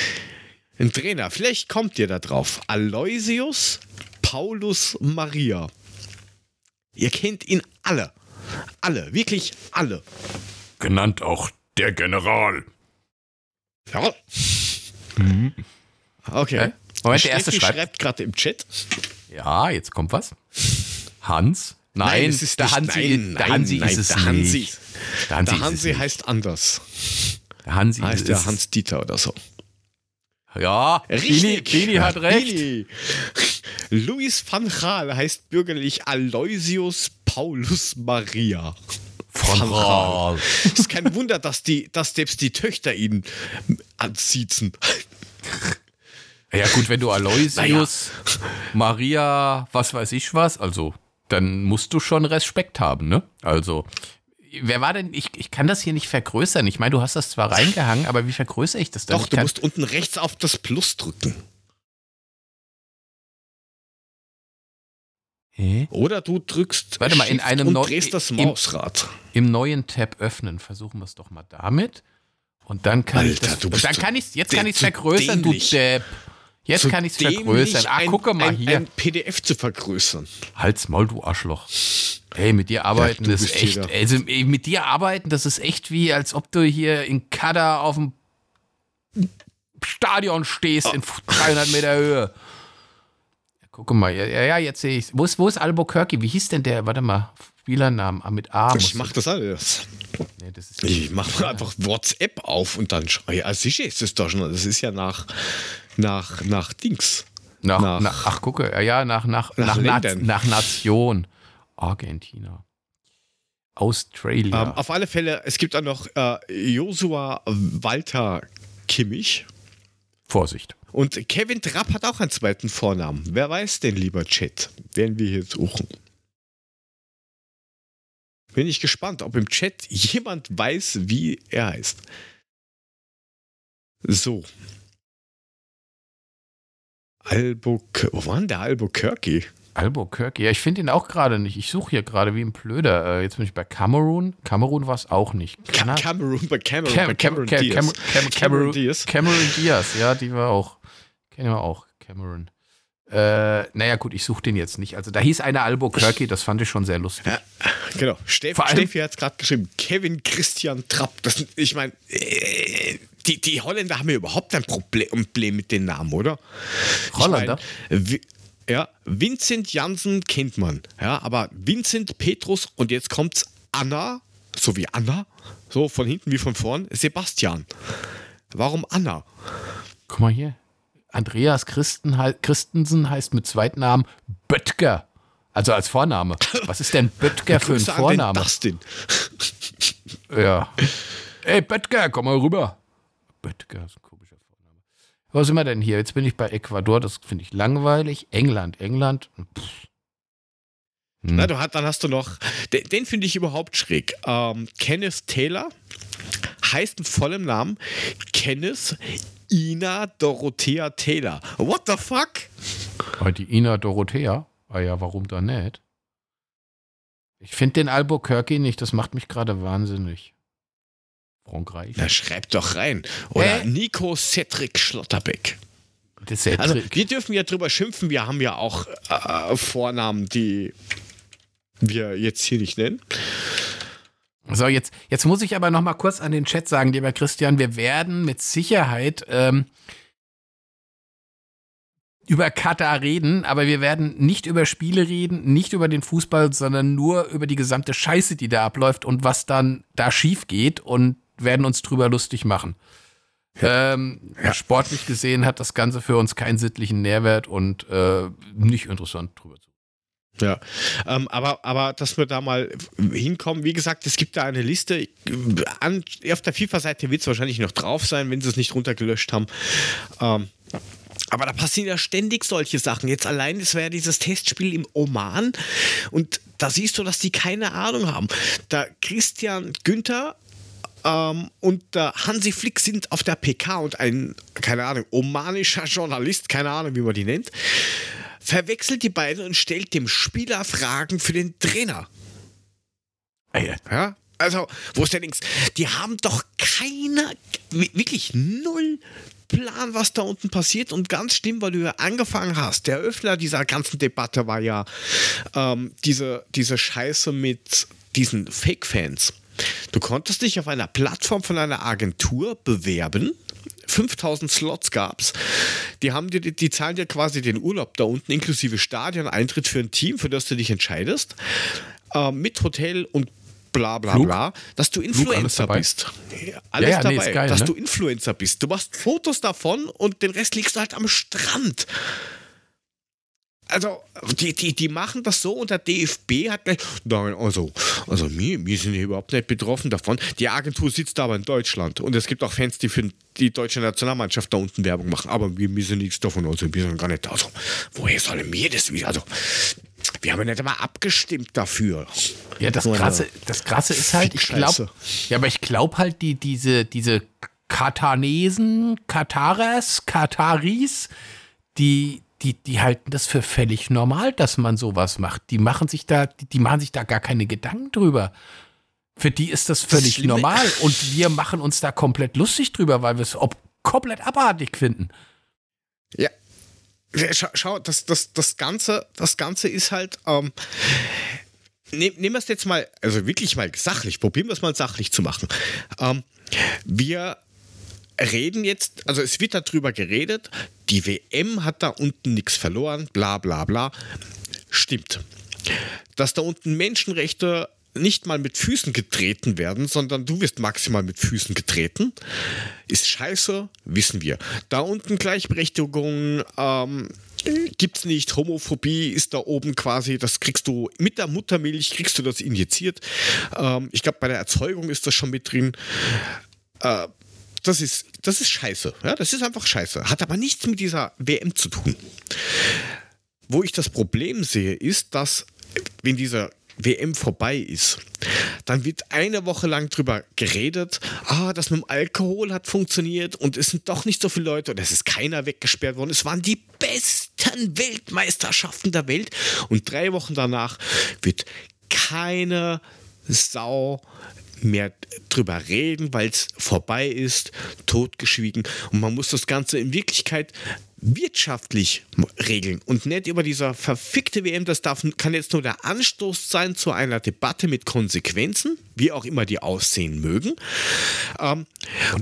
A: Ein Trainer, vielleicht kommt ihr da drauf. Aloysius Paulus Maria. Ihr kennt ihn alle. Alle, wirklich alle.
C: Genannt auch der General.
A: Ja. Okay.
C: Hä? Moment, der erste schreibt.
A: schreibt gerade im Chat.
C: Ja, jetzt kommt was. Hans? Nein,
A: es ist
C: der
A: nicht-
C: Hansi,
A: nein,
C: der
A: nein,
C: Hansi
A: nein,
C: ist es
A: der Hansi.
C: nicht. Der Hansi,
A: Der Hansi heißt anders.
C: Der Hansi
A: Heißt der. Hans Dieter oder so.
C: Ja, Bini, Bini hat recht.
A: Bini. Luis van Gaal heißt bürgerlich Aloysius Paulus Maria. Van
C: Raal.
A: Es ist kein Wunder, dass, die, dass selbst die Töchter ihn ansiezen.
C: Ja gut, wenn du Aloysius, Maria, was weiß ich was, also dann musst du schon Respekt haben, ne? Also wer war denn, ich, ich kann das hier nicht vergrößern. Ich meine, du hast das zwar reingehangen, aber wie vergrößere ich das denn?
A: Doch,
C: ich
A: du musst unten rechts auf das Plus drücken.
C: Hä?
A: Oder du drückst
C: Warte mal, in einem
A: und
C: neu-
A: drehst das
C: im-
A: Mausrad.
C: im neuen Tab öffnen. Versuchen wir es doch mal damit. Und dann kann ich
A: Alter,
C: das.
A: du bist
C: dann kann ich jetzt kann ich es vergrößern, du
A: dämlich.
C: Depp. Jetzt
A: Zu
C: kann ich es vergrößern. Ach,
A: ein,
C: gucke mal
A: ein,
C: hier.
A: Ein PDF zu vergrößern.
C: Halt's Maul, du Arschloch. Ey, mit dir arbeiten
A: du
C: ist echt. Also mit dir arbeiten, das ist echt wie, als ob du hier in Kader auf dem Stadion stehst in 300 Meter Höhe. Ja, gucke mal, ja, ja, ja, jetzt sehe ich wo ist, wo ist Albuquerque? Wie hieß denn der? Warte mal, Spielernamen ah, mit A.
A: Ich mach das alles.
C: Nee, das
A: Ich mache einfach WhatsApp auf und dann schau- ja, sicher ist es doch schon. Das ist ja nach, nach, nach Dings.
C: Nach,
A: Nach-
C: nach, ach, gucke, ja, ja, nach, nach,
A: Nach
C: nach Nation. Argentina. Australia.
A: Ähm, auf alle Fälle, es gibt auch noch äh, Joshua Walter Kimmich.
C: Vorsicht.
A: Und Kevin Trapp hat auch einen zweiten Vornamen. Wer weiß denn, lieber Chat? Werden wir hier suchen. Bin ich gespannt, ob im Chat jemand weiß, wie er heißt. So. Albuquerque. Wo war denn der Albuquerque?
C: Albuquerque. Ja, ich finde ihn auch gerade nicht. Ich suche hier gerade wie ein Blöder. Äh, jetzt bin ich bei Cameroon. Cameroon war es auch nicht.
A: Ka
C: Kana-
A: Cameroon bei.
C: Cam-
A: Cameron
C: Cam-
A: Diaz.
C: Cam- Cam-
A: Cameron Diaz.
C: Cameron Diaz, ja, die war auch. Kennen wir auch. Cameron. Äh, naja, gut, ich suche den jetzt nicht. Also da hieß einer Albuquerque, das fand ich schon sehr lustig.
A: Ja, genau.
C: Allem-
A: Steffi hat es gerade geschrieben. Kevin Christian Trapp. Das, ich meine, äh, die, die Holländer haben ja überhaupt ein Problem, mit den Namen, oder? Ich
C: Holländer?
A: mein, Wi- ja, Vincent Janssen kennt man. Ja, aber Vincent Petrus und jetzt kommt's Anna, so wie Anna, so von hinten wie von vorn, Sebastian. Warum Anna?
C: Guck mal hier. Andreas Christen, Christensen heißt mit Zweitnamen Böttger. Also als Vorname. Was ist denn Böttger für ein Vorname?
A: Dustin.
C: Ja. Ey, Böttger, komm mal rüber. Böttger ist ein komischer Vorname. Wo sind wir denn hier? Jetzt bin ich bei Ecuador, das finde ich langweilig. England, England. Pff. Hm.
A: Na, du hast, dann hast du noch, den, den finde ich überhaupt schräg. Ähm, Kenneth Taylor heißt mit vollem Namen Kenneth Ina Dorothea Taylor. What the fuck?
C: Aber die Ina Dorothea? Ah ja, warum dann nicht? Ich finde den Albuquerque nicht, das macht mich gerade wahnsinnig. Frankreich.
A: Na, schreib doch rein. Oder
C: Hä?
A: Nico Cedric Schlotterbeck. Also, wir dürfen ja drüber schimpfen. Wir haben ja auch äh, Vornamen, die wir jetzt hier nicht nennen.
C: So, jetzt, jetzt muss ich aber noch mal kurz an den Chat sagen, lieber Christian, wir werden mit Sicherheit ähm, über Katar reden, aber wir werden nicht über Spiele reden, nicht über den Fußball, sondern nur über die gesamte Scheiße, die da abläuft und was dann da schief geht und werden uns drüber lustig machen. Ähm, Sportlich gesehen hat das Ganze für uns keinen sittlichen Nährwert und äh, nicht interessant drüber zu.
A: Ja, ähm, aber, aber dass wir da mal hinkommen, wie gesagt, es gibt da eine Liste. An, auf der FIFA-Seite wird es wahrscheinlich noch drauf sein, wenn sie es nicht runtergelöscht haben. Ähm, aber da passieren ja ständig solche Sachen. Jetzt allein, es wäre ja dieses Testspiel im Oman und da siehst du, dass die keine Ahnung haben. Der Christian Günther ähm, und der Hansi Flick sind auf der PK und ein, keine Ahnung, omanischer Journalist, keine Ahnung, wie man die nennt, verwechselt die beiden und stellt dem Spieler Fragen für den Trainer. Ja? Also, wo ist der Links? Die haben doch keine, wi- wirklich null Plan, was da unten passiert. Und ganz schlimm, weil du ja angefangen hast. Der Öffner dieser ganzen Debatte war ja ähm, diese, diese Scheiße mit diesen Fake-Fans. Du konntest dich auf einer Plattform von einer Agentur bewerben. 5000 Slots gab's. Die haben dir, die zahlen dir quasi den Urlaub da unten inklusive Stadion, Eintritt für ein Team, für das du dich entscheidest, äh, mit Hotel und bla bla
C: Flug?
A: bla, dass du
C: alles
A: Influencer
C: dabei?
A: bist. Ja, alles
C: Ja, ja, nee,
A: dabei,
C: ist geil,
A: dass
C: ne?
A: du Influencer bist. Du machst Fotos davon und den Rest legst du halt am Strand. Also, die, die, die machen das so und der DFB hat gleich, nein, also, also wir, wir sind hier überhaupt nicht betroffen davon. Die Agentur sitzt aber in Deutschland und es gibt auch Fans, die für die deutsche Nationalmannschaft da unten Werbung machen, aber wir wissen nichts davon, also wir sind gar nicht da. Also, woher sollen wir das wissen? Also, Wir haben ja nicht einmal abgestimmt dafür.
C: Ja, das Krasse, das Krasse ist halt, ich glaube, ja, aber ich glaube halt, die, diese, diese Katanesen, Kataras, Kataris, die, die, die halten das für völlig normal, dass man sowas macht. Die machen sich da, die, die machen sich da gar keine Gedanken drüber. Für die ist das völlig
A: Schlimme-
C: normal und wir machen uns da komplett lustig drüber, weil wir es komplett abartig finden.
A: Ja. Schau, schau das, das, das, Ganze, das Ganze ist halt. Ähm, nehm- nehmen wir es jetzt mal, also wirklich mal sachlich, probieren wir es mal sachlich zu machen. Ähm, wir reden jetzt, also es wird darüber geredet, die WM hat da unten nichts verloren, bla bla bla. Stimmt. Dass da unten Menschenrechte nicht mal mit Füßen getreten werden, sondern du wirst maximal mit Füßen getreten, ist scheiße, wissen wir. Da unten Gleichberechtigung ähm, gibt's nicht, Homophobie ist da oben quasi, das kriegst du mit der Muttermilch, kriegst du das injiziert. Ähm, ich glaube, bei der Erzeugung ist das schon mit drin. Äh, das ist, das ist scheiße. Ja, das ist einfach scheiße. Hat aber nichts mit dieser WM zu tun. Wo ich das Problem sehe, ist, dass wenn dieser WM vorbei ist, dann wird eine Woche lang drüber geredet, ah, das mit dem Alkohol hat funktioniert und es sind doch nicht so viele Leute und es ist keiner weggesperrt worden. Es waren die besten Weltmeisterschaften der Welt und drei Wochen danach wird keine Sau mehr drüber reden, weil es vorbei ist, totgeschwiegen. Und man muss das Ganze in Wirklichkeit wirtschaftlich regeln und nicht über dieser verfickte WM. Das darf, kann jetzt nur der Anstoß sein zu einer Debatte mit Konsequenzen, wie auch immer die aussehen mögen. Ähm,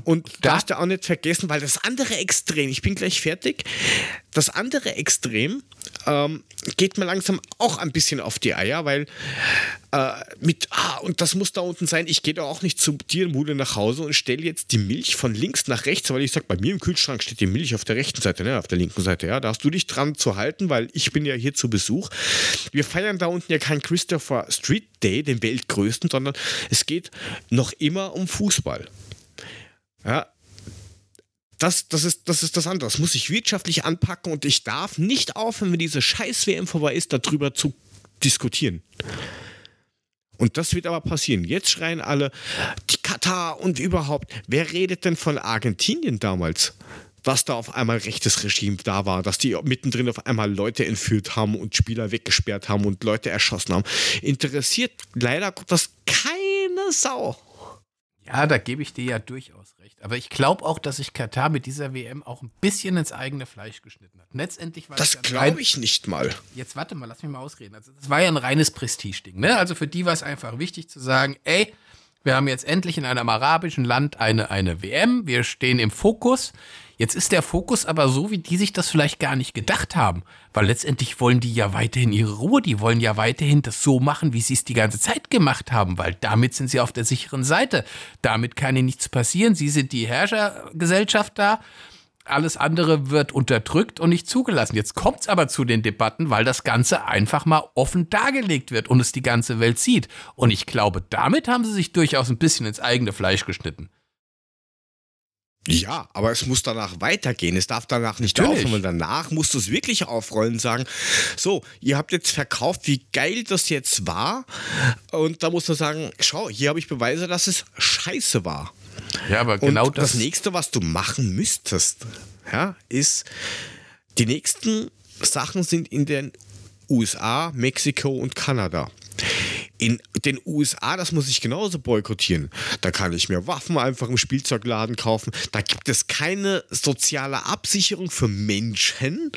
A: und
C: da-
A: darfst du auch nicht vergessen, weil das andere Extrem, ich bin gleich fertig, das andere Extrem ähm, geht mir langsam auch ein bisschen auf die Eier, weil äh, mit, ah, und das muss da unten sein, ich gehe da auch nicht zu dir, Mule, nach Hause und stelle jetzt die Milch von links nach rechts, weil ich sage, bei mir im Kühlschrank steht die Milch auf der rechten Seite, ne, auf der linken Seite, ja, da hast du dich dran zu halten, weil ich bin ja hier zu Besuch. Wir feiern da unten ja keinen Christopher Street Day, den weltgrößten, sondern es geht noch immer um Fußball. Ja, das, das, ist, das ist das andere. Das muss ich wirtschaftlich anpacken und ich darf nicht aufhören, wenn diese Scheiß-WM vorbei ist, darüber zu diskutieren. Und das wird aber passieren. Jetzt schreien alle, die Katar und überhaupt. Wer redet denn von Argentinien damals? Dass da auf einmal rechtes Regime da war, dass die mittendrin auf einmal Leute entführt haben und Spieler weggesperrt haben und Leute erschossen haben. Interessiert leider Gottes keine Sau.
C: Ja, da gebe ich dir ja durchaus recht. Aber ich glaube auch, dass sich Katar mit dieser WM auch ein bisschen ins eigene Fleisch geschnitten hat. Letztendlich war
A: Das
C: rein-
A: glaube ich nicht mal.
C: Jetzt warte mal, lass mich mal ausreden. Also, das war ja ein reines Prestigeding. Ne? Also für die war es einfach wichtig zu sagen, ey, wir haben jetzt endlich in einem arabischen Land eine, eine WM, wir stehen im Fokus. Jetzt ist der Fokus aber so, wie die sich das vielleicht gar nicht gedacht haben. Weil letztendlich wollen die ja weiterhin ihre Ruhe, die wollen ja weiterhin das so machen, wie sie es die ganze Zeit gemacht haben, weil damit sind sie auf der sicheren Seite. Damit kann ihnen nichts passieren. Sie sind die Herrschergesellschaft da. Alles andere wird unterdrückt und nicht zugelassen. Jetzt kommt es aber zu den Debatten, weil das Ganze einfach mal offen dargelegt wird und es die ganze Welt sieht. Und ich glaube, damit haben sie sich durchaus ein bisschen ins eigene Fleisch geschnitten.
A: Ja, aber es muss danach weitergehen. Es darf danach nicht
C: Natürlich.
A: aufhören. Und danach musst du es wirklich aufrollen und sagen, so, ihr habt jetzt verkauft, wie geil das jetzt war. Und da musst du sagen, schau, hier habe ich Beweise, dass es scheiße war.
C: Ja, aber
A: Und
C: genau
A: das,
C: das.
A: nächste, was du machen müsstest, ja, ist, die nächsten Sachen sind in den USA, Mexiko und Kanada. In den USA, das muss ich genauso boykottieren. Da kann ich mir Waffen einfach im Spielzeugladen kaufen. Da gibt es keine soziale Absicherung für Menschen.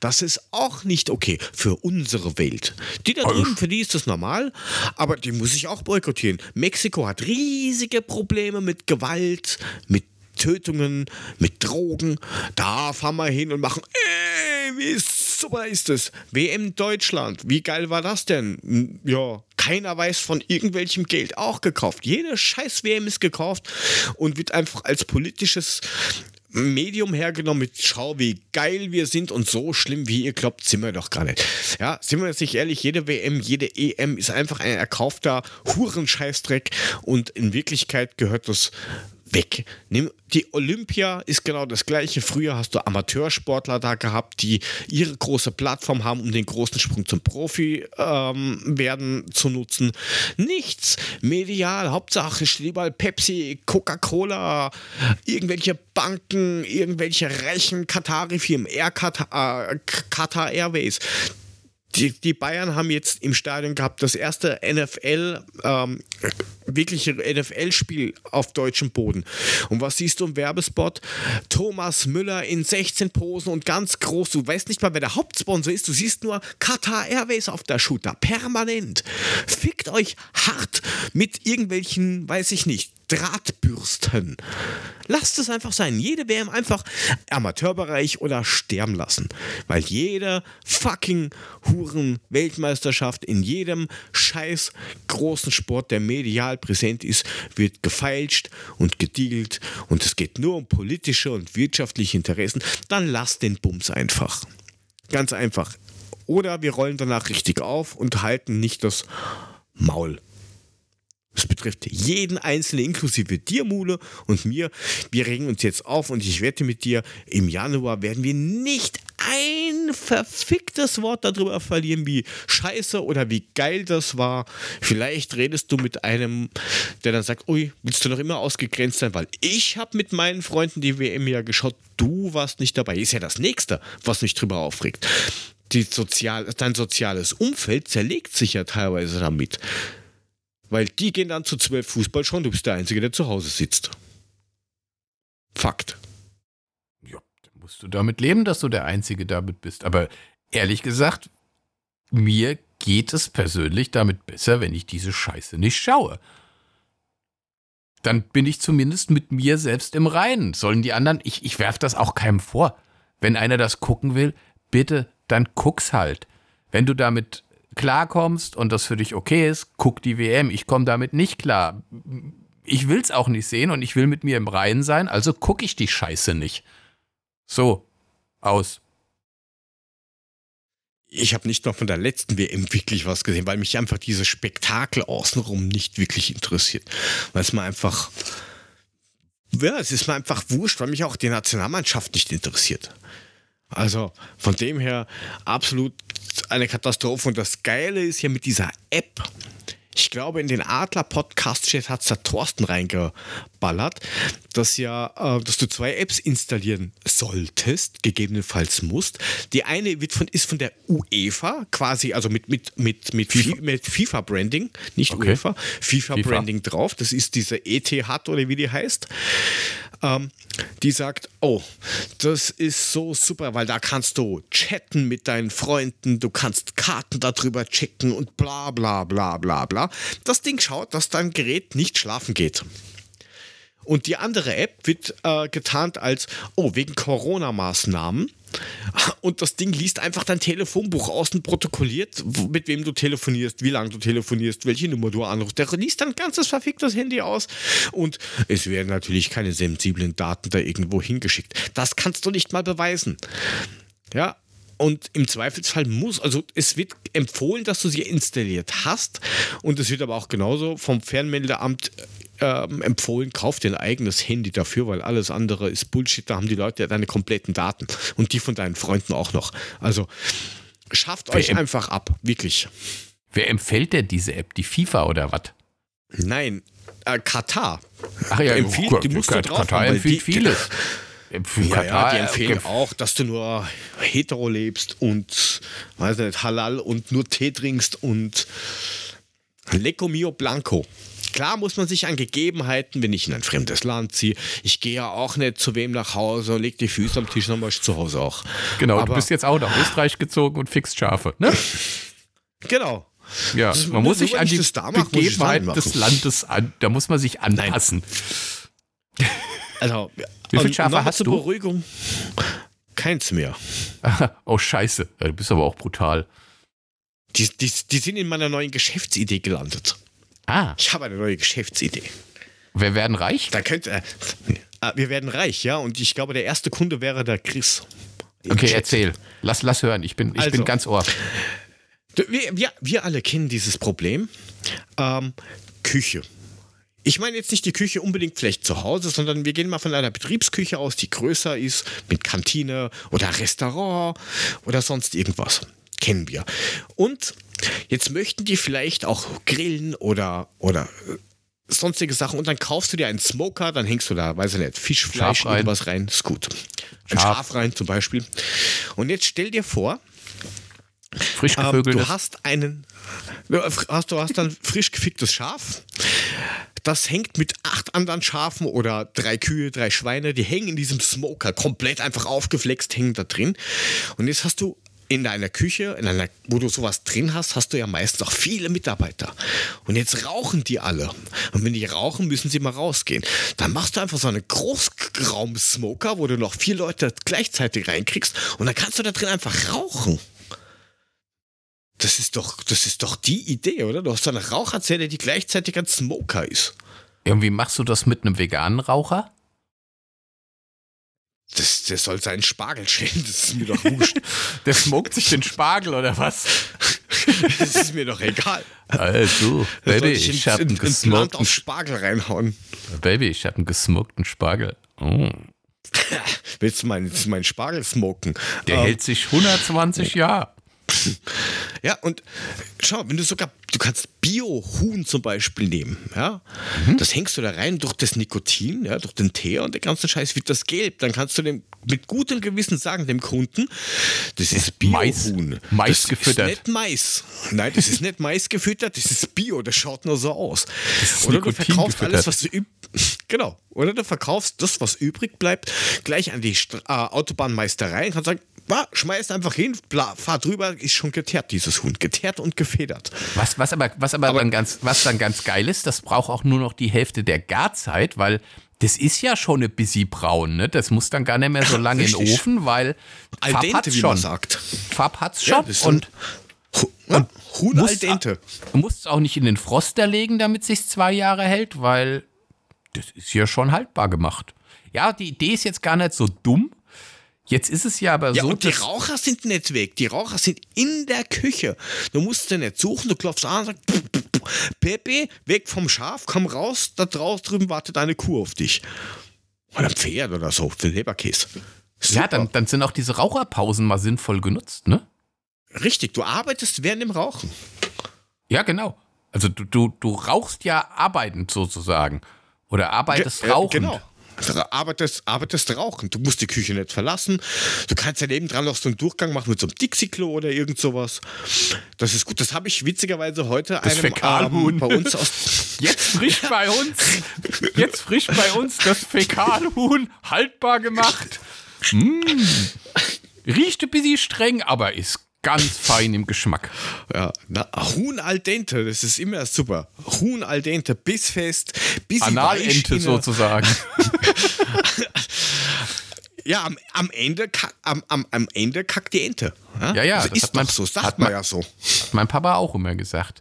A: Das ist auch nicht okay für unsere Welt. Die da drüben, für die ist das normal, aber die muss ich auch boykottieren. Mexiko hat riesige Probleme mit Gewalt, mit Tötungen, mit Drogen. Da fahren wir hin und machen, ey, wie super ist das? WM Deutschland, wie geil war das denn? Ja, keiner weiß von irgendwelchem Geld auch gekauft. Jede scheiß WM ist gekauft und wird einfach als politisches Medium hergenommen mit Schau, wie geil wir sind und so schlimm, wie ihr glaubt, sind wir doch gar nicht. Ja, sind wir sich ehrlich, jede WM, jede EM ist einfach ein erkaufter Hurenscheißdreck und in Wirklichkeit gehört das weg. Nimm, die Olympia ist genau das gleiche. Früher hast du Amateursportler da gehabt, die ihre große Plattform haben, um den großen Sprung zum Profi ähm, werden zu nutzen. Nichts medial. Hauptsache steht überall Pepsi, Coca-Cola, irgendwelche Banken, irgendwelche reichen Katari-Firmen, Air Qatar, äh, Qatar Airways die, die Bayern haben jetzt im Stadion gehabt das erste NFL, ähm, wirkliche NFL-Spiel auf deutschem Boden. Und was siehst du im Werbespot? Thomas Müller in 16 Posen und ganz groß. Du weißt nicht mal, wer der Hauptsponsor ist. Du siehst nur Qatar Airways auf der Shooter. Permanent. Fickt euch hart mit irgendwelchen, weiß ich nicht, Drahtbürsten. Lasst es einfach sein. Jede WM einfach Amateurbereich oder sterben lassen. Weil jede fucking Huren-Weltmeisterschaft in jedem scheiß großen Sport, der medial präsent ist, wird gefeilscht und gediegelt und es geht nur um politische und wirtschaftliche Interessen. Dann lasst den Bums einfach. Ganz einfach. Oder wir rollen danach richtig auf und halten nicht das Maul. Das betrifft jeden Einzelnen, inklusive dir, Mule, und mir. Wir regen uns jetzt auf und ich wette mit dir, im Januar werden wir nicht ein verficktes Wort darüber verlieren, wie scheiße oder wie geil das war. Vielleicht redest du mit einem, der dann sagt, ui, willst du noch immer ausgegrenzt sein, weil ich habe mit meinen Freunden die WM ja geschaut, du warst nicht dabei. Ist ja das Nächste, was mich drüber aufregt. Die Sozial dein soziales Umfeld zerlegt sich ja teilweise damit. Weil die gehen dann zu zwölf Fußball schon, du bist der Einzige, der zu Hause sitzt. Fakt.
C: Ja, dann musst du damit leben, dass du der Einzige damit bist. Aber ehrlich gesagt, mir geht es persönlich damit besser, wenn ich diese Scheiße nicht schaue. Dann bin ich zumindest mit mir selbst im Reinen. Sollen die anderen, ich, ich werfe das auch keinem vor. Wenn einer das gucken will, bitte, dann guck's halt. Wenn du damit klarkommst und das für dich okay ist, guck die WM. Ich komme damit nicht klar. Ich will es auch nicht sehen und ich will mit mir im Reinen sein, also gucke ich die Scheiße nicht. So, aus.
A: Ich habe nicht mal von der letzten WM wirklich was gesehen, weil mich einfach dieses Spektakel außenrum nicht wirklich interessiert. Weil es mir einfach. Ja, es ist mir einfach wurscht, weil mich auch die Nationalmannschaft nicht interessiert. Also von dem her absolut eine Katastrophe. Und das Geile ist ja mit dieser App, ich glaube, in den Adler-Podcast-Chat hat es der Thorsten reingeballert, dass ja, äh, dass du zwei Apps installieren solltest, gegebenenfalls musst. Die eine wird von, ist von der UEFA, quasi, also mit, mit, mit, mit, FIFA. FIFA-Branding, nicht okay. UEFA, FIFA-Branding FIFA. drauf. Das ist diese ETH oder wie die heißt ähm, die sagt, oh, das ist so super, weil da kannst du chatten mit deinen Freunden, du kannst Karten darüber checken und bla bla bla bla bla. Das Ding schaut, dass dein Gerät nicht schlafen geht. Und die andere App wird äh, getarnt als, oh, wegen Corona-Maßnahmen. Und das Ding liest einfach dein Telefonbuch aus und protokolliert, mit wem du telefonierst, wie lange du telefonierst, welche Nummer du anrufst. Der liest dein ganzes verficktes Handy aus. Und es werden natürlich keine sensiblen Daten da irgendwo hingeschickt. Das kannst du nicht mal beweisen. Ja, und im Zweifelsfall muss, also es wird empfohlen, dass du sie installiert hast. Und es wird aber auch genauso vom Fernmeldeamt ähm, empfohlen, kauf dir ein eigenes Handy dafür, weil alles andere ist Bullshit. Da haben die Leute ja deine kompletten Daten und die von deinen Freunden auch noch. Also schafft Wer euch einfach ab, wirklich.
C: Wer empfiehlt denn diese App? Die FIFA oder was?
A: Nein, äh, Katar.
C: Ach ja, empfiehlt, oh, die musst du drauf Katar haben, empfiehlt die, vieles.
A: Ja, ja, die empfehlen okay. auch, dass du nur hetero lebst und weiß nicht, halal und nur Tee trinkst und Lecco Mio Blanco. Klar muss man sich an Gegebenheiten, wenn ich in ein fremdes Land ziehe, ich gehe ja auch nicht zu wem nach Hause, leg die Füße am Tisch, ich zu Hause auch.
C: Genau, Aber du bist jetzt auch nach Österreich gezogen und fixst Schafe, ne?
A: genau.
C: Ja, das, man muss sich an die Gegebenheiten des Landes an, da muss man sich anpassen.
A: Nein. Also, wie viele Schafe hast du? Beruhigung. Keins mehr.
C: oh, scheiße. Du bist aber auch brutal.
A: Die, die, die sind in meiner neuen Geschäftsidee gelandet.
C: Ah.
A: Ich habe eine neue Geschäftsidee.
C: Wir werden reich?
A: Da könnt, äh, äh, wir werden reich, ja. Und ich glaube, der erste Kunde wäre der Chris.
C: Okay, Chat. erzähl. Lass, lass hören. Ich bin, ich also, bin ganz ohr.
A: Wir, wir, wir alle kennen dieses Problem. Ähm, Küche. ich meine jetzt nicht die Küche unbedingt vielleicht zu Hause, sondern wir gehen mal von einer Betriebsküche aus, die größer ist, mit Kantine oder Restaurant oder sonst irgendwas. Kennen wir. Und jetzt möchten die vielleicht auch grillen oder, oder äh, sonstige Sachen und dann kaufst du dir einen Smoker, dann hängst du da, weiß ich nicht, Fischfleisch,
C: Schaf rein.
A: irgendwas rein, ist gut. Ein
C: Schaf.
A: Schaf rein zum Beispiel. Und jetzt stell dir vor,
C: Frisch
A: ähm, du hast einen, hast, du hast ein frisch geficktes Schaf. Das hängt mit acht anderen Schafen oder drei Kühe, drei Schweine, die hängen in diesem Smoker, komplett einfach aufgeflext, hängen da drin. Und jetzt hast du in deiner Küche, in einer, wo du sowas drin hast, hast du ja meistens auch viele Mitarbeiter. Und jetzt rauchen die alle. Und wenn die rauchen, müssen sie mal rausgehen. Dann machst du einfach so einen Großraum-Smoker, wo du noch vier Leute gleichzeitig reinkriegst. Und dann kannst du da drin einfach rauchen. Das ist doch, das ist doch die Idee, oder? Du hast so eine Raucherzelle, die gleichzeitig ein Smoker ist.
C: Irgendwie machst du das mit einem veganen Raucher?
A: Das, der soll seinen Spargel schälen, das ist mir doch wurscht.
C: Der smoked sich den Spargel oder was?
A: das ist mir doch egal.
C: Also, Baby,
A: soll
C: ich hab einen gesmokten
A: auf Spargel reinhauen.
C: Baby, ich hab einen gesmokten Spargel. Oh.
A: Willst du meinen, meinen Spargel smoken?
C: Der
A: Ähm,
C: hält sich 120 Jahre.
A: Ja, und schau, wenn du sogar, du kannst Bio-Huhn zum Beispiel nehmen, ja,
C: Mhm.
A: das hängst du da rein durch das Nikotin, ja, durch den Teer und der ganze Scheiß wird das gelb. Dann kannst du dem mit gutem Gewissen sagen, dem Kunden, das ist
C: Mais-
A: Bio-Huhn.
C: Mais
A: das
C: gefüttert.
A: ist nicht Mais. Nein, das ist nicht Mais gefüttert, das ist Bio, das schaut nur so aus. Oder du
C: Nikotin
A: verkaufst alles,
C: gefüttert.
A: was du Genau. Oder du verkaufst das, was übrig bleibt, gleich an die Stra äh, Autobahnmeisterei und kannst sagen, "Wa, schmeiß einfach hin, bla, fahr drüber, ist schon geteert, dieses Huhn. Geteert und gefedert.
C: Was, was aber, was aber,
A: Aber-
C: dann ganz, was dann ganz geil ist, das braucht auch nur noch die Hälfte der Garzeit, weil das ist ja schon eine busy braun, ne? Das muss dann gar nicht mehr so lange in den. Ofen, weil
A: Al
C: Farb
A: dente,
C: hat's
A: wie man
C: schon.
A: sagt.
C: Farb hat's
A: Ja,
C: schon
A: ist
C: und
A: ja, Huhn
C: muss-
A: al dente.
C: du musst es auch nicht in den Froster legen, damit sich zwei Jahre hält, weil das ist ja schon haltbar gemacht. Ja, die Idee ist jetzt gar nicht so dumm. Jetzt ist es ja aber
A: Ja,
C: so,
A: und die Raucher sind nicht weg. Die Raucher sind in der Küche. Du musst sie nicht suchen, du klopfst an und sagst, "Puh, puh, puh. Pepe, weg vom Schaf, komm raus, da draußen drüben wartet eine Kuh auf dich. Oder ein Pferd oder so, für Leberkäse.
C: ja, dann, dann sind auch diese Raucherpausen mal sinnvoll genutzt, ne?
A: Richtig, du arbeitest während dem Rauchen.
C: Ja, genau. Also du, du, du rauchst ja arbeitend sozusagen. Oder arbeitest
A: äh,
C: rauchend.
A: Genau. Arbeitest, arbeitest rauchen. Du musst die Küche nicht verlassen. Du kannst ja nebendran noch so einen Durchgang machen mit so einem Dixie-Klo oder irgend sowas. Das ist gut. Das habe ich witzigerweise heute
C: Das
A: einem
C: Fäkalhuhn.
A: ähm, bei uns aus.
C: Jetzt frisch bei uns, jetzt frisch bei uns das Fäkalhuhn haltbar gemacht. Mm. Riecht ein bisschen streng, aber ist ganz fein im Geschmack.
A: Ja, na, Huhn al dente, das ist immer super. Huhn al dente, bissfest, bis
C: Analente sozusagen.
A: Ja, am, am, Ende, am, am, am Ende kackt die Ente.
C: Ja, ja,
A: Also
C: das
A: ist
C: man-
A: so, sagt
C: hat
A: man ja so.
C: Hat mein Papa auch immer gesagt.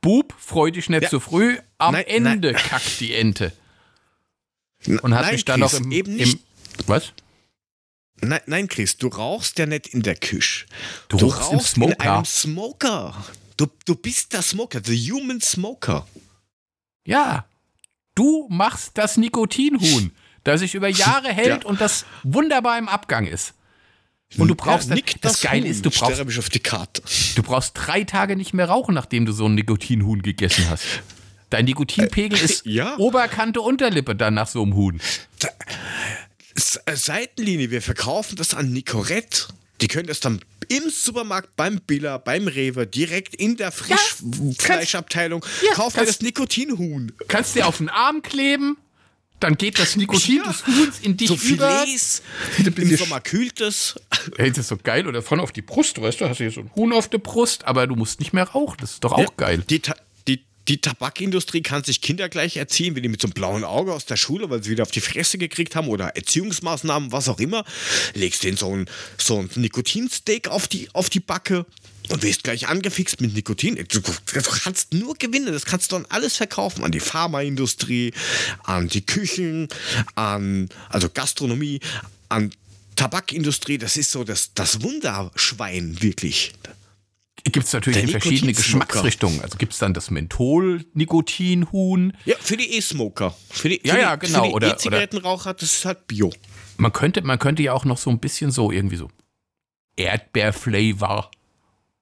C: Bub, freu dich nicht
A: Ja.
C: zu früh, am
A: Nein,
C: Ende kackt die Ente. Und hat
A: Nein,
C: mich dann
A: Chris,
C: noch im,
A: eben nicht.
C: im Was?
A: Nein, nein, Chris, du rauchst ja nicht in der Küche.
C: Du rauchst im Smoker.
A: in einem Smoker. Du, du bist der Smoker, the human smoker.
C: Ja, du machst das Nikotinhuhn, das sich über Jahre hält
A: Ja.
C: und das wunderbar im Abgang ist. Und du brauchst
A: ja,
C: das,
A: nick
C: das Geile ist, du brauchst,
A: Sterbe ich auf die Karte.
C: du brauchst drei Tage nicht mehr rauchen, nachdem du so ein Nikotinhuhn gegessen hast. Dein Nikotinpegel ist
A: ja.
C: Oberkante Unterlippe dann nach so einem Huhn.
A: Äh, Seitenlinie, wir verkaufen das an Nicorette. Die können das dann im Supermarkt, beim Billa, beim Rewe, direkt in der Frischfleischabteilung,
C: Ja,
A: ihr
C: kannst-
A: das Nikotinhuhn.
C: Kannst dir auf den Arm kleben, dann geht das Nikotin
A: Ja.
C: des Huhns in dich
A: So
C: über.
A: Filets, im Sommer kühlt es.
C: Hey, das ist so geil. Oder vorne auf die Brust, weißt du, hast du hier so ein Huhn auf der Brust, aber du musst nicht mehr rauchen. Das ist doch auch geil.
A: Die, die, Tabakindustrie kann sich Kinder gleich erziehen, wenn die mit so einem blauen Auge aus der Schule, weil sie wieder auf die Fresse gekriegt haben oder Erziehungsmaßnahmen, was auch immer, legst denen so ein, so ein Nikotinsteak auf die, auf die Backe und wirst gleich angefixt mit Nikotin. Du, kannst nur gewinnen, das kannst du an alles verkaufen, an die Pharmaindustrie, an die Küchen, an also Gastronomie, an Tabakindustrie, das ist so das, das Wunderschwein wirklich.
C: Gibt es natürlich in verschiedene. Geschmacksrichtungen. Also gibt es dann das Menthol-Nikotin-Huhn.
A: Ja, für die E-Smoker. Für die,
C: Ja,
A: für
C: ja, genau,
A: Für die
C: oder-
A: E-Zigarettenraucher, das ist halt Bio.
C: Man könnte, man könnte ja auch noch so ein bisschen so irgendwie so Erdbeerflavor.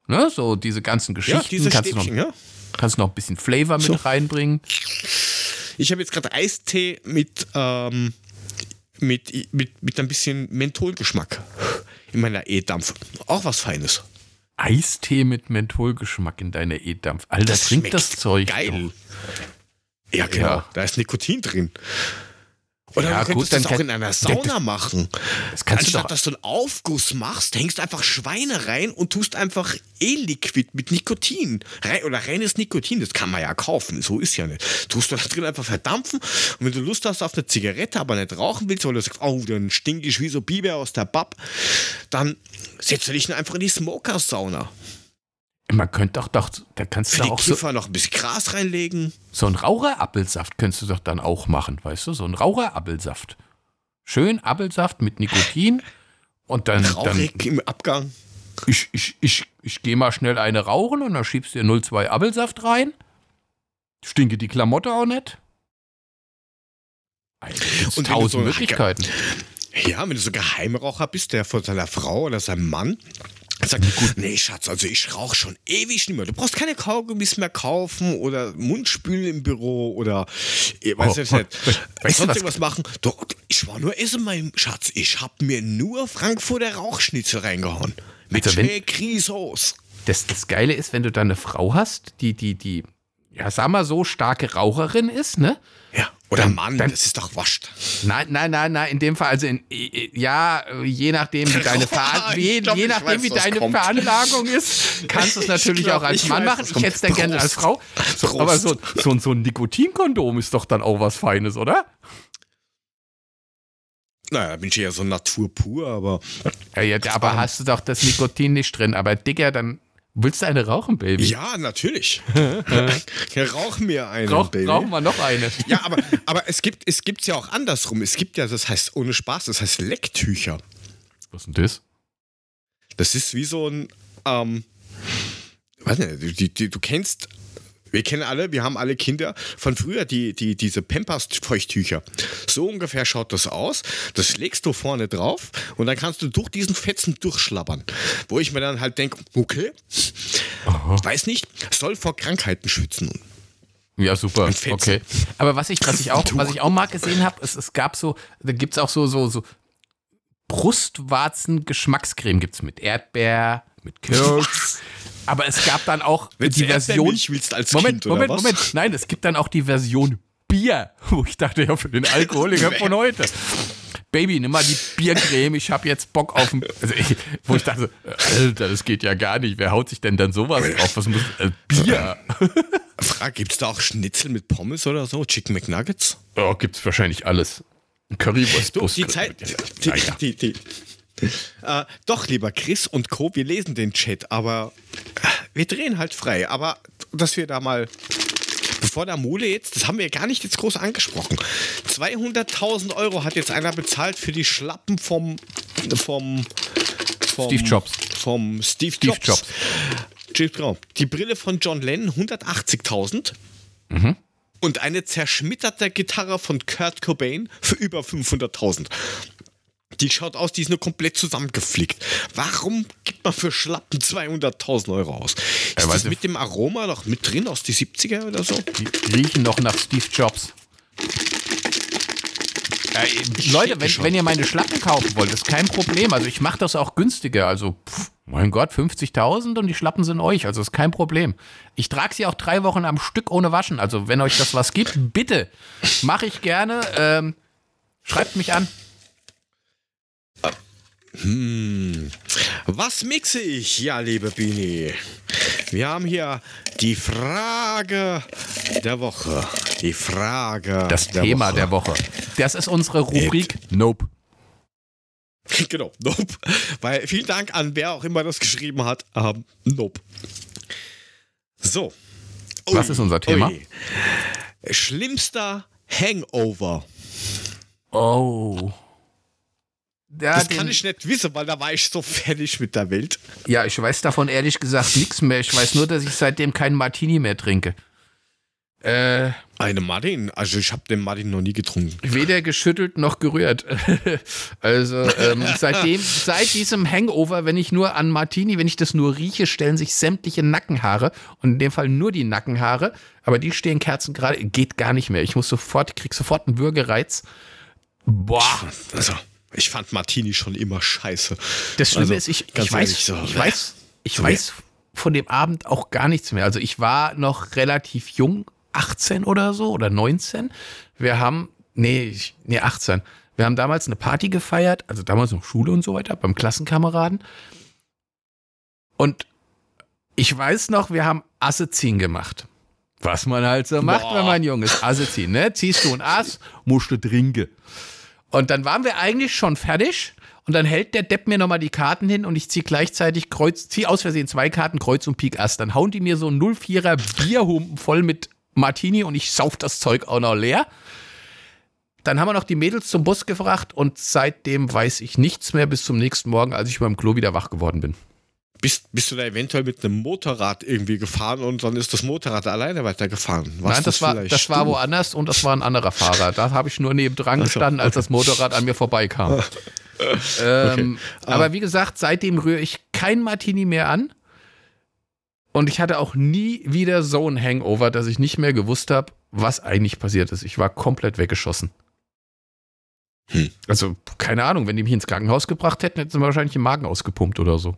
C: Ne, so diese ganzen
A: Ja,
C: Geschichten.
A: diese
C: kannst, du noch,
A: ja.
C: kannst du noch ein bisschen Flavor mit
A: So.
C: reinbringen.
A: Ich habe jetzt gerade Eistee mit, ähm, mit, mit, mit ein bisschen Mentholgeschmack in meiner E-Dampf. Auch was Feines.
C: Eistee mit Mentholgeschmack in deiner E-Dampf. Alter,
A: Das
C: trink
A: schmeckt
C: das Zeug.
A: Geil.
C: doch.
A: Ja, genau.
C: Ja.
A: Da ist Nikotin drin. Oder
C: Ja,
A: du könntest
C: gut, dann
A: das auch in einer Sauna machen.
C: Das kannst du
A: Anstatt
C: doch.
A: dass du einen Aufguss machst, hängst einfach Schweine rein und tust einfach E-Liquid mit Nikotin. Rein, oder reines Nikotin, das kann man ja kaufen, so ist ja nicht. Tust du da drin einfach verdampfen und wenn du Lust hast auf eine Zigarette, aber nicht rauchen willst, weil du sagst, oh, dann stink ich wie so Biber aus der Bab, dann setzt du dich einfach in die Smoker-Sauna.
C: Man könnte doch, doch da kannst
A: Für
C: du
A: die
C: auch so,
A: Kiffer noch ein bisschen Gras reinlegen.
C: so einen Raucherappelsaft könntest du doch dann auch machen, weißt du? So einen Raucherappelsaft. Schön Appelsaft mit Nikotin und dann, dann
A: Rauchig im Abgang.
C: ich, ich, ich, ich gehe mal schnell eine rauchen und dann schiebst du dir 02 Appelsaft rein. Stinke die Klamotte auch nicht. Gibt's
A: Und
C: tausend
A: so-
C: Möglichkeiten.
A: Ja, wenn du so Geheimraucher bist, der von seiner Frau oder seinem Mann sagt, nee, Schatz, also ich rauche schon ewig nicht mehr. Du brauchst keine Kaugummis mehr kaufen oder Mundspülen im Büro oder ich weiß
C: Oh,
A: jetzt nicht.
C: weißt du,
A: sonst
C: was-
A: irgendwas machen. Du, ich war nur essen, mein Schatz. Ich hab mir nur Frankfurter Rauchschnitzel reingehauen. Mit
C: Also
A: Grießsoße.
C: Das, das Geile ist, wenn du da eine Frau hast, die, die, die, ja, sag mal so, starke Raucherin ist, ne?
A: Ja. Oder
C: Dann-
A: Mann,
C: dann-
A: das ist doch wascht.
C: Nein, nein, nein, nein, in dem Fall, also in, ja, je nachdem, wie deine, Veran
A: Ich
C: je,
A: glaub,
C: je nachdem,
A: weiß,
C: wie deine
A: kommt.
C: Veranlagung ist, kannst du es
A: Ich
C: natürlich
A: glaub,
C: auch als Mann
A: weiß,
C: machen. Ich hätte es dann gerne als Frau. So, aber so, so, ein- so ein Nikotinkondom ist doch dann auch was Feines, oder?
A: Naja, bin ich ja so Natur pur, aber
C: Ja, ja, aber
A: Ähm.
C: hast du doch das Nikotin nicht drin. Aber Digga, dann willst du eine rauchen, Baby?
A: ja, natürlich. rauch mir eine,
C: Rauch,
A: Baby.
C: rauchen wir noch eine.
A: Ja, aber, aber es gibt es gibt's ja auch andersrum. Es gibt ja, das heißt ohne Spaß, das heißt Lecktücher.
C: Was ist denn das?
A: Das ist wie so ein, ähm, nicht, du, die, du kennst, wir kennen alle, wir haben alle Kinder von früher, die, die, diese Pampers-Feuchttücher. So ungefähr schaut das aus. Das legst du vorne drauf und dann kannst du durch diesen Fetzen durchschlabbern. Wo ich mir dann halt denke, okay, weiß nicht, soll vor Krankheiten schützen.
C: Ja, super. Okay. Aber was ich, was ich auch, was ich auch mal gesehen habe, es, es gab so, da gibt es auch so, so, so Brustwarzen-Geschmackscreme gibt's mit Erdbeer, mit Kirsch. Aber es gab dann auch
A: Wenn
C: die Version.
A: Willst als
C: Moment,
A: Kind, oder
C: Moment,
A: was?
C: Moment. Nein, es gibt dann auch die Version Bier, wo ich dachte, ja, für den Alkoholiker von heute. Baby, nimm mal die Biercreme, ich habe jetzt Bock auf ein. Also ich, wo ich dachte, Alter, das geht ja gar nicht. Wer haut sich denn dann sowas drauf? Was muss. Äh, Bier.
A: Frage, gibt es da auch Schnitzel mit Pommes oder so? Chicken McNuggets?
C: Oh, gibt's wahrscheinlich alles. Currywurst.
A: Du, die Zeit. Die,
C: Ja, ja.
A: Die, die, äh, doch, lieber Chris und Co., wir lesen den Chat, aber äh, wir drehen halt frei. Aber dass wir da mal, bevor der Mole jetzt, das haben wir gar nicht jetzt groß angesprochen, 200.000 Euro hat jetzt einer bezahlt für die Schlappen vom, vom, vom
C: Steve Jobs.
A: Vom Steve,
C: Steve
A: Jobs.
C: Jobs.
A: Steve Jobs. Die Brille von John Lennon 180.000.
C: Mhm.
A: Und eine zerschmetterte Gitarre von Kurt Cobain für über 500.000. Die schaut aus, die ist nur komplett zusammengeflickt. Warum gibt man für Schlappen 200.000 Euro aus? Ist
C: Ja,
A: das mit dem Aroma noch mit drin aus die 70er oder so?
C: Die riechen noch nach Steve Jobs. Äh, Leute, wenn, wenn ihr meine Schlappen kaufen wollt, ist kein Problem. Also ich mache das auch günstiger. Also, pff, mein Gott, 50.000 und die Schlappen sind euch. Also ist kein Problem. Ich trage sie auch drei Wochen am Stück ohne Waschen. Also wenn euch das was gibt, bitte. Mache ich gerne. Ähm, schreibt mich an.
A: Hm. Was mixe ich? Ja, liebe Bini. Wir haben hier die Frage der Woche. Die Frage
C: Das
A: der
C: Thema
A: Woche.
C: der Woche. Das ist unsere Rubrik Nope.
A: Genau, nope. Weil vielen Dank an wer auch immer das geschrieben hat. Ähm, nope. So.
C: Was ist unser Thema?
A: Ui. Schlimmster Hangover.
C: Oh. Ja,
A: das
C: den-
A: kann ich nicht wissen, weil da war ich so fertig mit der Welt.
C: Ja, ich weiß davon ehrlich gesagt nichts mehr. Ich weiß nur, dass ich seitdem keinen Martini mehr trinke. Äh,
A: Eine Martin, also ich habe den Martin noch nie getrunken.
C: weder geschüttelt noch gerührt. also ähm, seitdem, seit diesem Hangover, wenn ich nur an Martini, wenn ich das nur rieche, stellen sich sämtliche Nackenhaare und in dem Fall nur die Nackenhaare, aber die stehen Kerzen gerade, geht gar nicht mehr. Ich muss sofort, krieg sofort einen Würgereiz. Boah,
A: Also, ich fand Martini schon immer scheiße.
C: das Schlimme
A: Also,
C: ist, ich, ich weiß,
A: ehrlich, so,
C: ich weiß, ich weiß von dem Abend auch gar nichts mehr. Also ich war noch relativ jung, 18 oder so oder 19. Wir haben, nee, ich, nee, 18. Wir haben damals eine Party gefeiert, also damals noch Schule und so weiter, beim Klassenkameraden. Und ich weiß noch, wir haben Asse ziehen gemacht. Was man halt so macht,
A: Boah.
C: wenn man jung ist. Asse ziehen, ne? Ziehst du ein Ass, musst du trinken. Und dann waren wir eigentlich schon fertig. Und dann hält der Depp mir nochmal die Karten hin und ich ziehe gleichzeitig Kreuz, ziehe aus Versehen zwei Karten Kreuz und Pik Ass. Dann hauen die mir so einen 04er Bierhumpen voll mit Martini und ich sauf das Zeug auch noch leer. Dann haben wir noch die Mädels zum Bus gebracht und seitdem weiß ich nichts mehr bis zum nächsten Morgen, als ich beim Klo wieder wach geworden bin.
A: Bist, bist du da eventuell mit einem Motorrad irgendwie gefahren und dann ist das Motorrad alleine weitergefahren? Warst
C: Nein, das war,
A: vielleicht
C: das war woanders und das war ein anderer Fahrer. Da habe ich nur nebendran gestanden, als das Motorrad an mir vorbeikam. ähm, aber wie gesagt, seitdem rühre ich kein Martini mehr an. Und ich hatte auch nie wieder so ein Hangover, dass ich nicht mehr gewusst habe, was eigentlich passiert ist. Ich war komplett weggeschossen.
A: Hm.
C: Also, keine Ahnung, wenn die mich ins Krankenhaus gebracht hätten, hätten sie mir wahrscheinlich den Magen ausgepumpt oder so.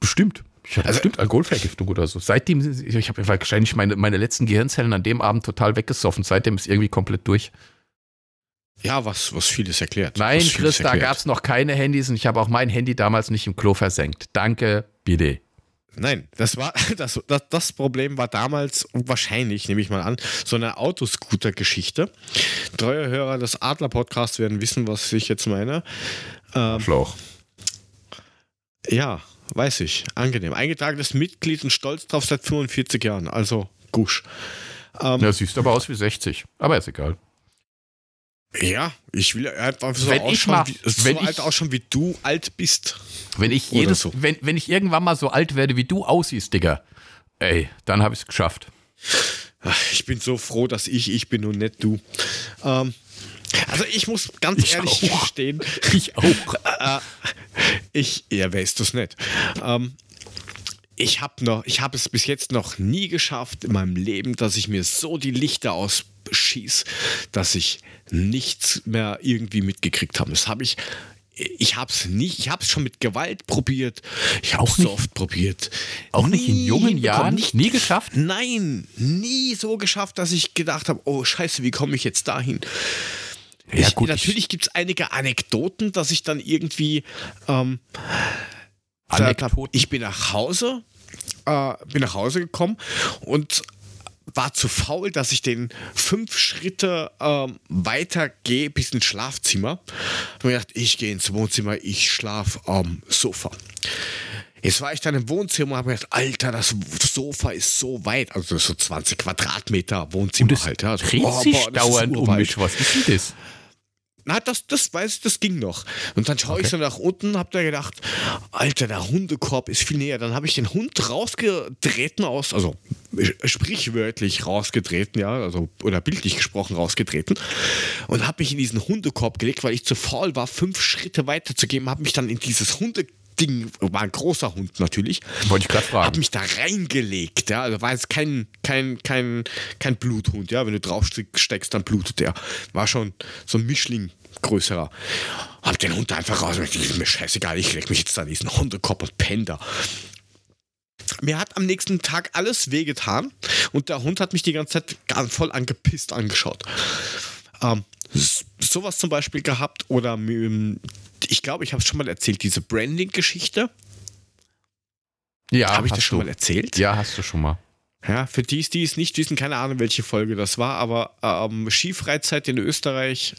C: Bestimmt. Ich hatte
A: Also-
C: bestimmt Alkoholvergiftung oder so. Seitdem, ich habe wahrscheinlich meine, meine letzten Gehirnzellen an dem Abend total weggesoffen. Seitdem ist irgendwie komplett durch.
A: Ja, was, was vieles erklärt.
C: Nein,
A: vieles
C: Chris, da gab es noch keine Handys und ich habe auch mein Handy damals nicht im Klo versenkt. Danke, bitte.
A: Nein, das war das, das, das Problem war damals wahrscheinlich, nehme ich mal an, so eine Autoscooter-Geschichte. Treue Hörer des Adler-Podcasts werden wissen, was ich jetzt meine. Ähm,
C: Schlauch.
A: ja, weiß ich. Angenehm. Eingetragenes Mitglied und stolz drauf seit 45 Jahren. Also, gusch. Ähm,
C: Ja, siehst aber aus wie 60. Aber ist egal.
A: ja, ich will einfach so
C: Wenn ich mal-
A: wie, so
C: wenn
A: alt
C: ich-
A: ausschauen, wie du alt bist.
C: Wenn ich jedes,
A: so.
C: wenn, wenn ich irgendwann mal so alt werde, wie du aussiehst, Digga, ey, dann habe ich es geschafft.
A: Ich bin so froh, dass ich ich bin und nicht du. Ähm, also ich muss ganz
C: Ich
A: ehrlich
C: auch.
A: gestehen,
C: Ich auch.
A: äh, ich, ja, wer ist das nicht? Ähm, ich habe noch, ich habe es bis jetzt noch nie geschafft in meinem Leben, dass ich mir so die Lichter ausschieß, dass ich nichts mehr irgendwie mitgekriegt habe. Das habe ich, ich habe es nicht, ich habe es schon mit Gewalt probiert, ich habe
C: Auch
A: so
C: nicht-
A: oft probiert.
C: Auch nicht in
A: Nie
C: jungen Jahren?
A: nicht
C: Nie geschafft?
A: Nein, nie so geschafft, dass ich gedacht habe, oh scheiße, wie komme ich jetzt dahin?
C: Ja,
A: ich,
C: gut, ich-
A: natürlich gibt es einige Anekdoten, dass ich dann irgendwie ähm,
C: Anekdoten?
A: ich bin nach Hause, äh, bin nach Hause gekommen und war zu faul, dass ich den fünf Schritte ähm, weiter gehe bis ins Schlafzimmer. Hab mir gedacht, ich gehe ins Wohnzimmer, ich schlafe am Sofa. Jetzt war ich dann im Wohnzimmer und habe mir gedacht, Alter, das Sofa ist so weit, also das so 20 Quadratmeter Wohnzimmer
C: Und
A: halt. Ja. Also, oh,
C: sich
A: boah, das ist
C: dauernd um mich. Was ist denn das?
A: Na, das, das weiß ich, das ging noch. Und dann schaue ich so nach unten, hab da gedacht, Alter, der Hundekorb ist viel näher. Dann habe ich den Hund rausgetreten aus, also sprichwörtlich rausgetreten, ja, also oder bildlich gesprochen rausgetreten und habe mich in diesen Hundekorb gelegt, weil ich zu faul war, fünf Schritte weiter zu gehen, habe mich dann in dieses Hundeding, war ein großer Hund natürlich,
C: Wollte ich gerade
A: hab
C: fragen.
A: mich da reingelegt, ja. Also war jetzt kein, kein, kein, kein Bluthund, ja. Wenn du drauf steckst, dann blutet der. War schon so ein Mischling größerer. Hab den Hund einfach raus. Ist mir scheißegal, ich leg mich jetzt da in diesen Hundekopf und penn da. Mir hat am nächsten Tag alles wehgetan und der Hund hat mich die ganze Zeit ganz voll angepisst angeschaut. Ähm, sowas zum Beispiel gehabt oder ich glaube, ich habe es schon mal erzählt, diese Branding-Geschichte.
C: Ja,
A: Habe ich das schon
C: du.
A: mal erzählt?
C: Ja, hast du schon mal.
A: Ja, für die, die es nicht wissen, keine Ahnung, welche Folge das war, aber ähm, Skifreizeit in Österreich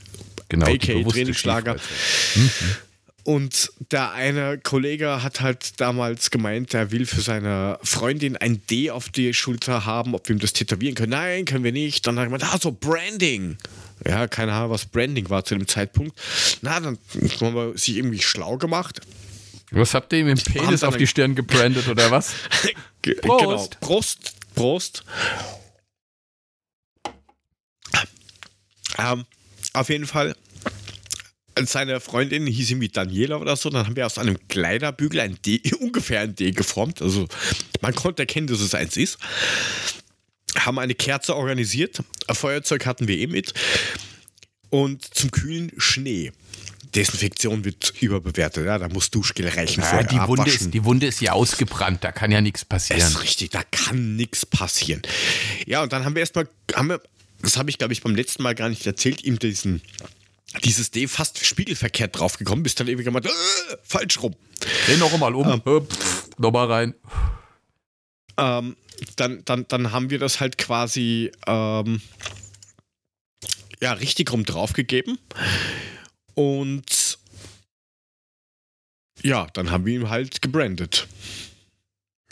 C: Genau. bewusste
A: Trainingslager.
C: Skifreizeit.
A: und der eine Kollege hat halt damals gemeint, er will für seine Freundin ein D auf die Schulter haben, ob wir ihm das tätowieren können. Nein, können wir nicht. Dann hat er gemeint, ah, so Branding. Ja, keine Ahnung, was Branding war zu dem Zeitpunkt. Na, dann haben wir sich irgendwie schlau gemacht.
C: Was habt ihr ihm im Penis auf die Stirn gebrandet oder was? Prost.
A: Genau. Prost. Prost. Ähm, auf jeden Fall, seine Freundin hieß irgendwie Daniela oder so. Dann haben wir aus einem Kleiderbügel ein D, ungefähr ein D geformt. Also man konnte erkennen, dass es eins ist. Haben eine Kerze organisiert. Ein Feuerzeug hatten wir eh mit. Und zum Kühlen Schnee. Desinfektion wird überbewertet. Ja, da muss Duschgel reichen.
C: Ja, die, Wunde ist, die Wunde ist ja ausgebrannt, da kann ja nichts passieren.
A: ist richtig, da kann nichts passieren. Ja, und dann haben wir erstmal, haben wir, das habe ich glaube ich beim letzten Mal gar nicht erzählt, ihm diesen, dieses D fast spiegelverkehrt draufgekommen, bis dann irgendwie gemacht, äh, falsch rum.
C: Dreh noch mal um, ähm. nochmal rein.
A: Ähm, dann, dann, dann haben wir das halt quasi ähm, ja, richtig rum draufgegeben. Und ja, dann haben wir ihn halt gebrandet.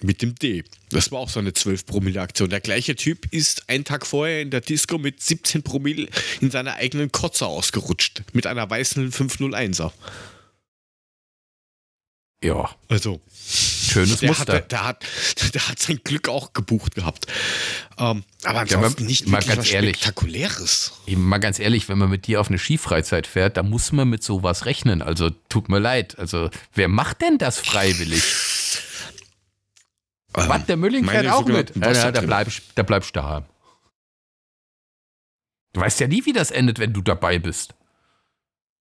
A: Mit dem D. Das war auch so eine 12 Promille Aktion. Der gleiche Typ ist einen Tag vorher in der Disco mit 17 Promille in seiner eigenen Kotze ausgerutscht. Mit einer weißen 501er.
C: Ja,
A: Also,
C: schönes
A: der
C: Muster.
A: hat, der, hat, der hat sein Glück auch gebucht gehabt. Ähm, aber
C: Ja,
A: ansonsten
C: mal-
A: nicht
C: mal ganz
A: was
C: ehrlich.
A: Spektakuläres.
C: Mal ganz ehrlich, wenn man mit dir auf eine Skifreizeit fährt, da muss man mit sowas rechnen. Also tut mir leid. Also wer macht denn das freiwillig?
A: Ähm,
C: Was, der Mülling fährt auch mit? Ja, ja, da,
A: Wassertrimmer.
C: bleibst, da bleibst du daheim. Du weißt ja nie, wie das endet, wenn du dabei bist.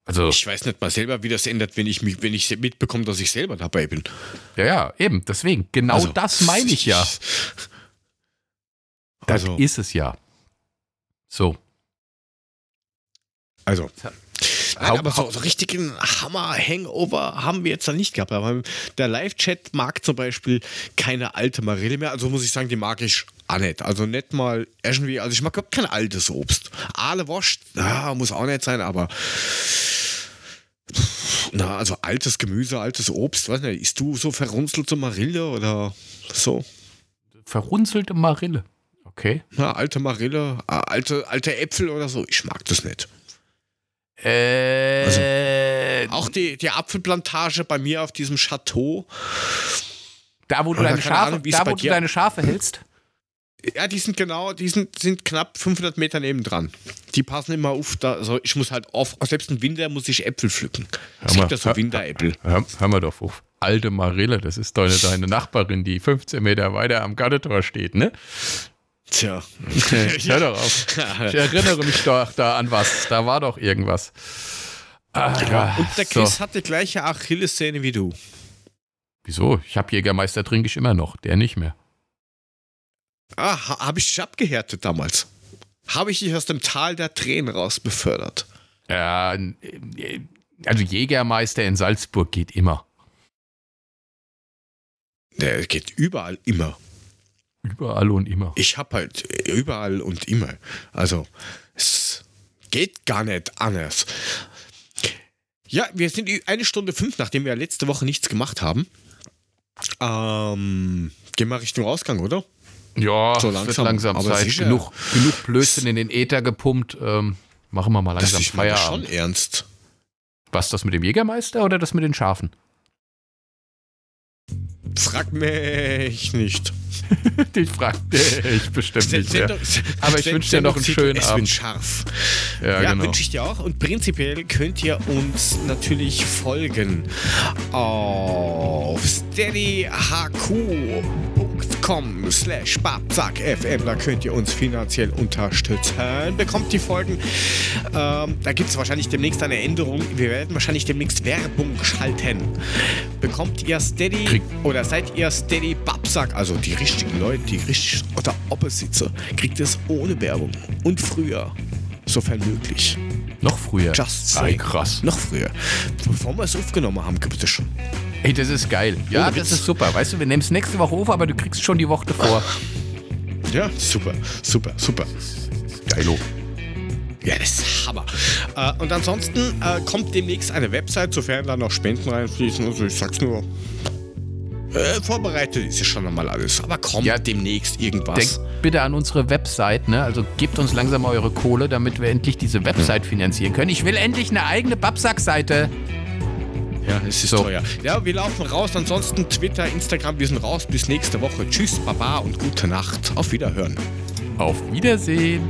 C: Also,
A: Ich weiß nicht mal selber, wie das ändert, wenn ich, mich, wenn ich mitbekomme, dass ich selber dabei bin.
C: ja, ja, eben, deswegen. Genau
A: Also,
C: das meine ich ja. Das
A: Also,
C: ist es ja. So.
A: also. Nein, aber so, so richtigen Hammer-Hangover haben wir jetzt da nicht gehabt. Aber der Live-Chat mag zum Beispiel keine alte Marille mehr. Also muss ich sagen, die mag ich auch nicht. Also nicht mal irgendwie, also ich mag überhaupt kein altes Obst. Aale ja, muss auch nicht sein, aber na, also altes Gemüse, altes Obst, weiß nicht, isst du so verrunzelte Marille oder so?
C: Verrunzelte Marille. Okay.
A: Na, alte Marille, äh, alte, alte Äpfel oder so, ich mag das nicht.
C: Äh,
A: Auch die, die Apfelplantage bei mir auf diesem Chateau,
C: da, wo du, deine Schafe,
A: Ahnung,
C: da, wo du deine Schafe hältst.
A: Ja, die sind genau, die sind, sind knapp 500 Meter nebendran. Die passen immer auf, da, also ich muss halt auf, selbst im Winter muss ich Äpfel pflücken. Es
C: mal,
A: gibt ja so
C: hör-
A: Winteräpfel.
C: Hör, hör mal doch auf. Alte Marille, das ist deine, deine Nachbarin, die 15 Meter weiter am Gartentor steht, ne?
A: Tja.
C: Hör doch auf. Ich erinnere mich doch da an was. Da war doch irgendwas. Ah,
A: Und der
C: so.
A: Chris hat die gleiche Achillessehne wie du.
C: Wieso? Ich hab Jägermeister trinke ich immer noch, der nicht mehr.
A: Ah, ha, habe ich dich abgehärtet damals? Habe ich dich aus dem Tal der Tränen raus befördert?
C: Ja, äh, also Jägermeister in Salzburg geht immer.
A: Der geht überall immer.
C: Überall und immer.
A: Ich habe halt überall und immer. Also, es geht gar nicht anders. Ja, wir sind eine Stunde fünf, nachdem wir letzte Woche nichts gemacht haben. Ähm, gehen wir Richtung Ausgang, oder?
C: Ja,
A: So
C: es wird
A: langsam,
C: langsam
A: aber
C: Zeit.
A: sicher.
C: Genug, genug Blödsinn in den Äther gepumpt. Ähm, machen wir mal
A: Das
C: langsam
A: ist mal schon
C: Feierabend.
A: ernst.
C: Was, das mit dem Jägermeister oder das mit den Schafen?
A: Frag mich nicht.
C: Ich fragte ich bestimmt nicht mehr.
A: Sendung-
C: Aber ich wünsche dir noch einen schönen
A: es wird
C: Abend.
A: scharf.
C: Ja,
A: Ja,
C: genau.
A: wünsche ich dir auch. Und prinzipiell könnt ihr uns natürlich folgen auf steadyhq.com slash babsackfm. Da könnt ihr uns finanziell unterstützen. Bekommt die Folgen. Ähm, da gibt es wahrscheinlich demnächst eine Änderung. Wir werden wahrscheinlich demnächst Werbung schalten. Bekommt ihr Steady
C: Krieg-
A: oder seid ihr Steady Babsack, also die richtigen Leute, die richtig unter Opposite, kriegt es ohne Werbung und früher, sofern möglich.
C: Noch früher.
A: Just saying.
C: krass.
A: Noch früher. Bevor wir es aufgenommen haben, gibt es schon.
C: Ey, das ist geil. Ja, das ist super. Weißt du, wir nehmen es nächste Woche auf, aber du kriegst schon die Woche davor.
A: Ja, super, super, super.
C: Geilo.
A: Ja, das ist Hammer. Äh, und ansonsten äh, kommt demnächst eine Website, sofern da noch Spenden reinfließen. Also ich sag's nur. Äh, vorbereitet ist ja schon einmal alles. Aber kommt
C: Ja.
A: demnächst irgendwas.
C: Denkt bitte an unsere Website, ne? Also gebt uns langsam mal eure Kohle, damit wir endlich diese Website finanzieren können. Ich will endlich eine eigene Babsack-Seite.
A: Ja, es ist
C: So.
A: teuer. Ja, wir laufen raus. Ansonsten Twitter, Instagram, wir sind raus. Bis nächste Woche. Tschüss, Baba und gute Nacht. Auf Wiederhören.
C: Auf Wiedersehen.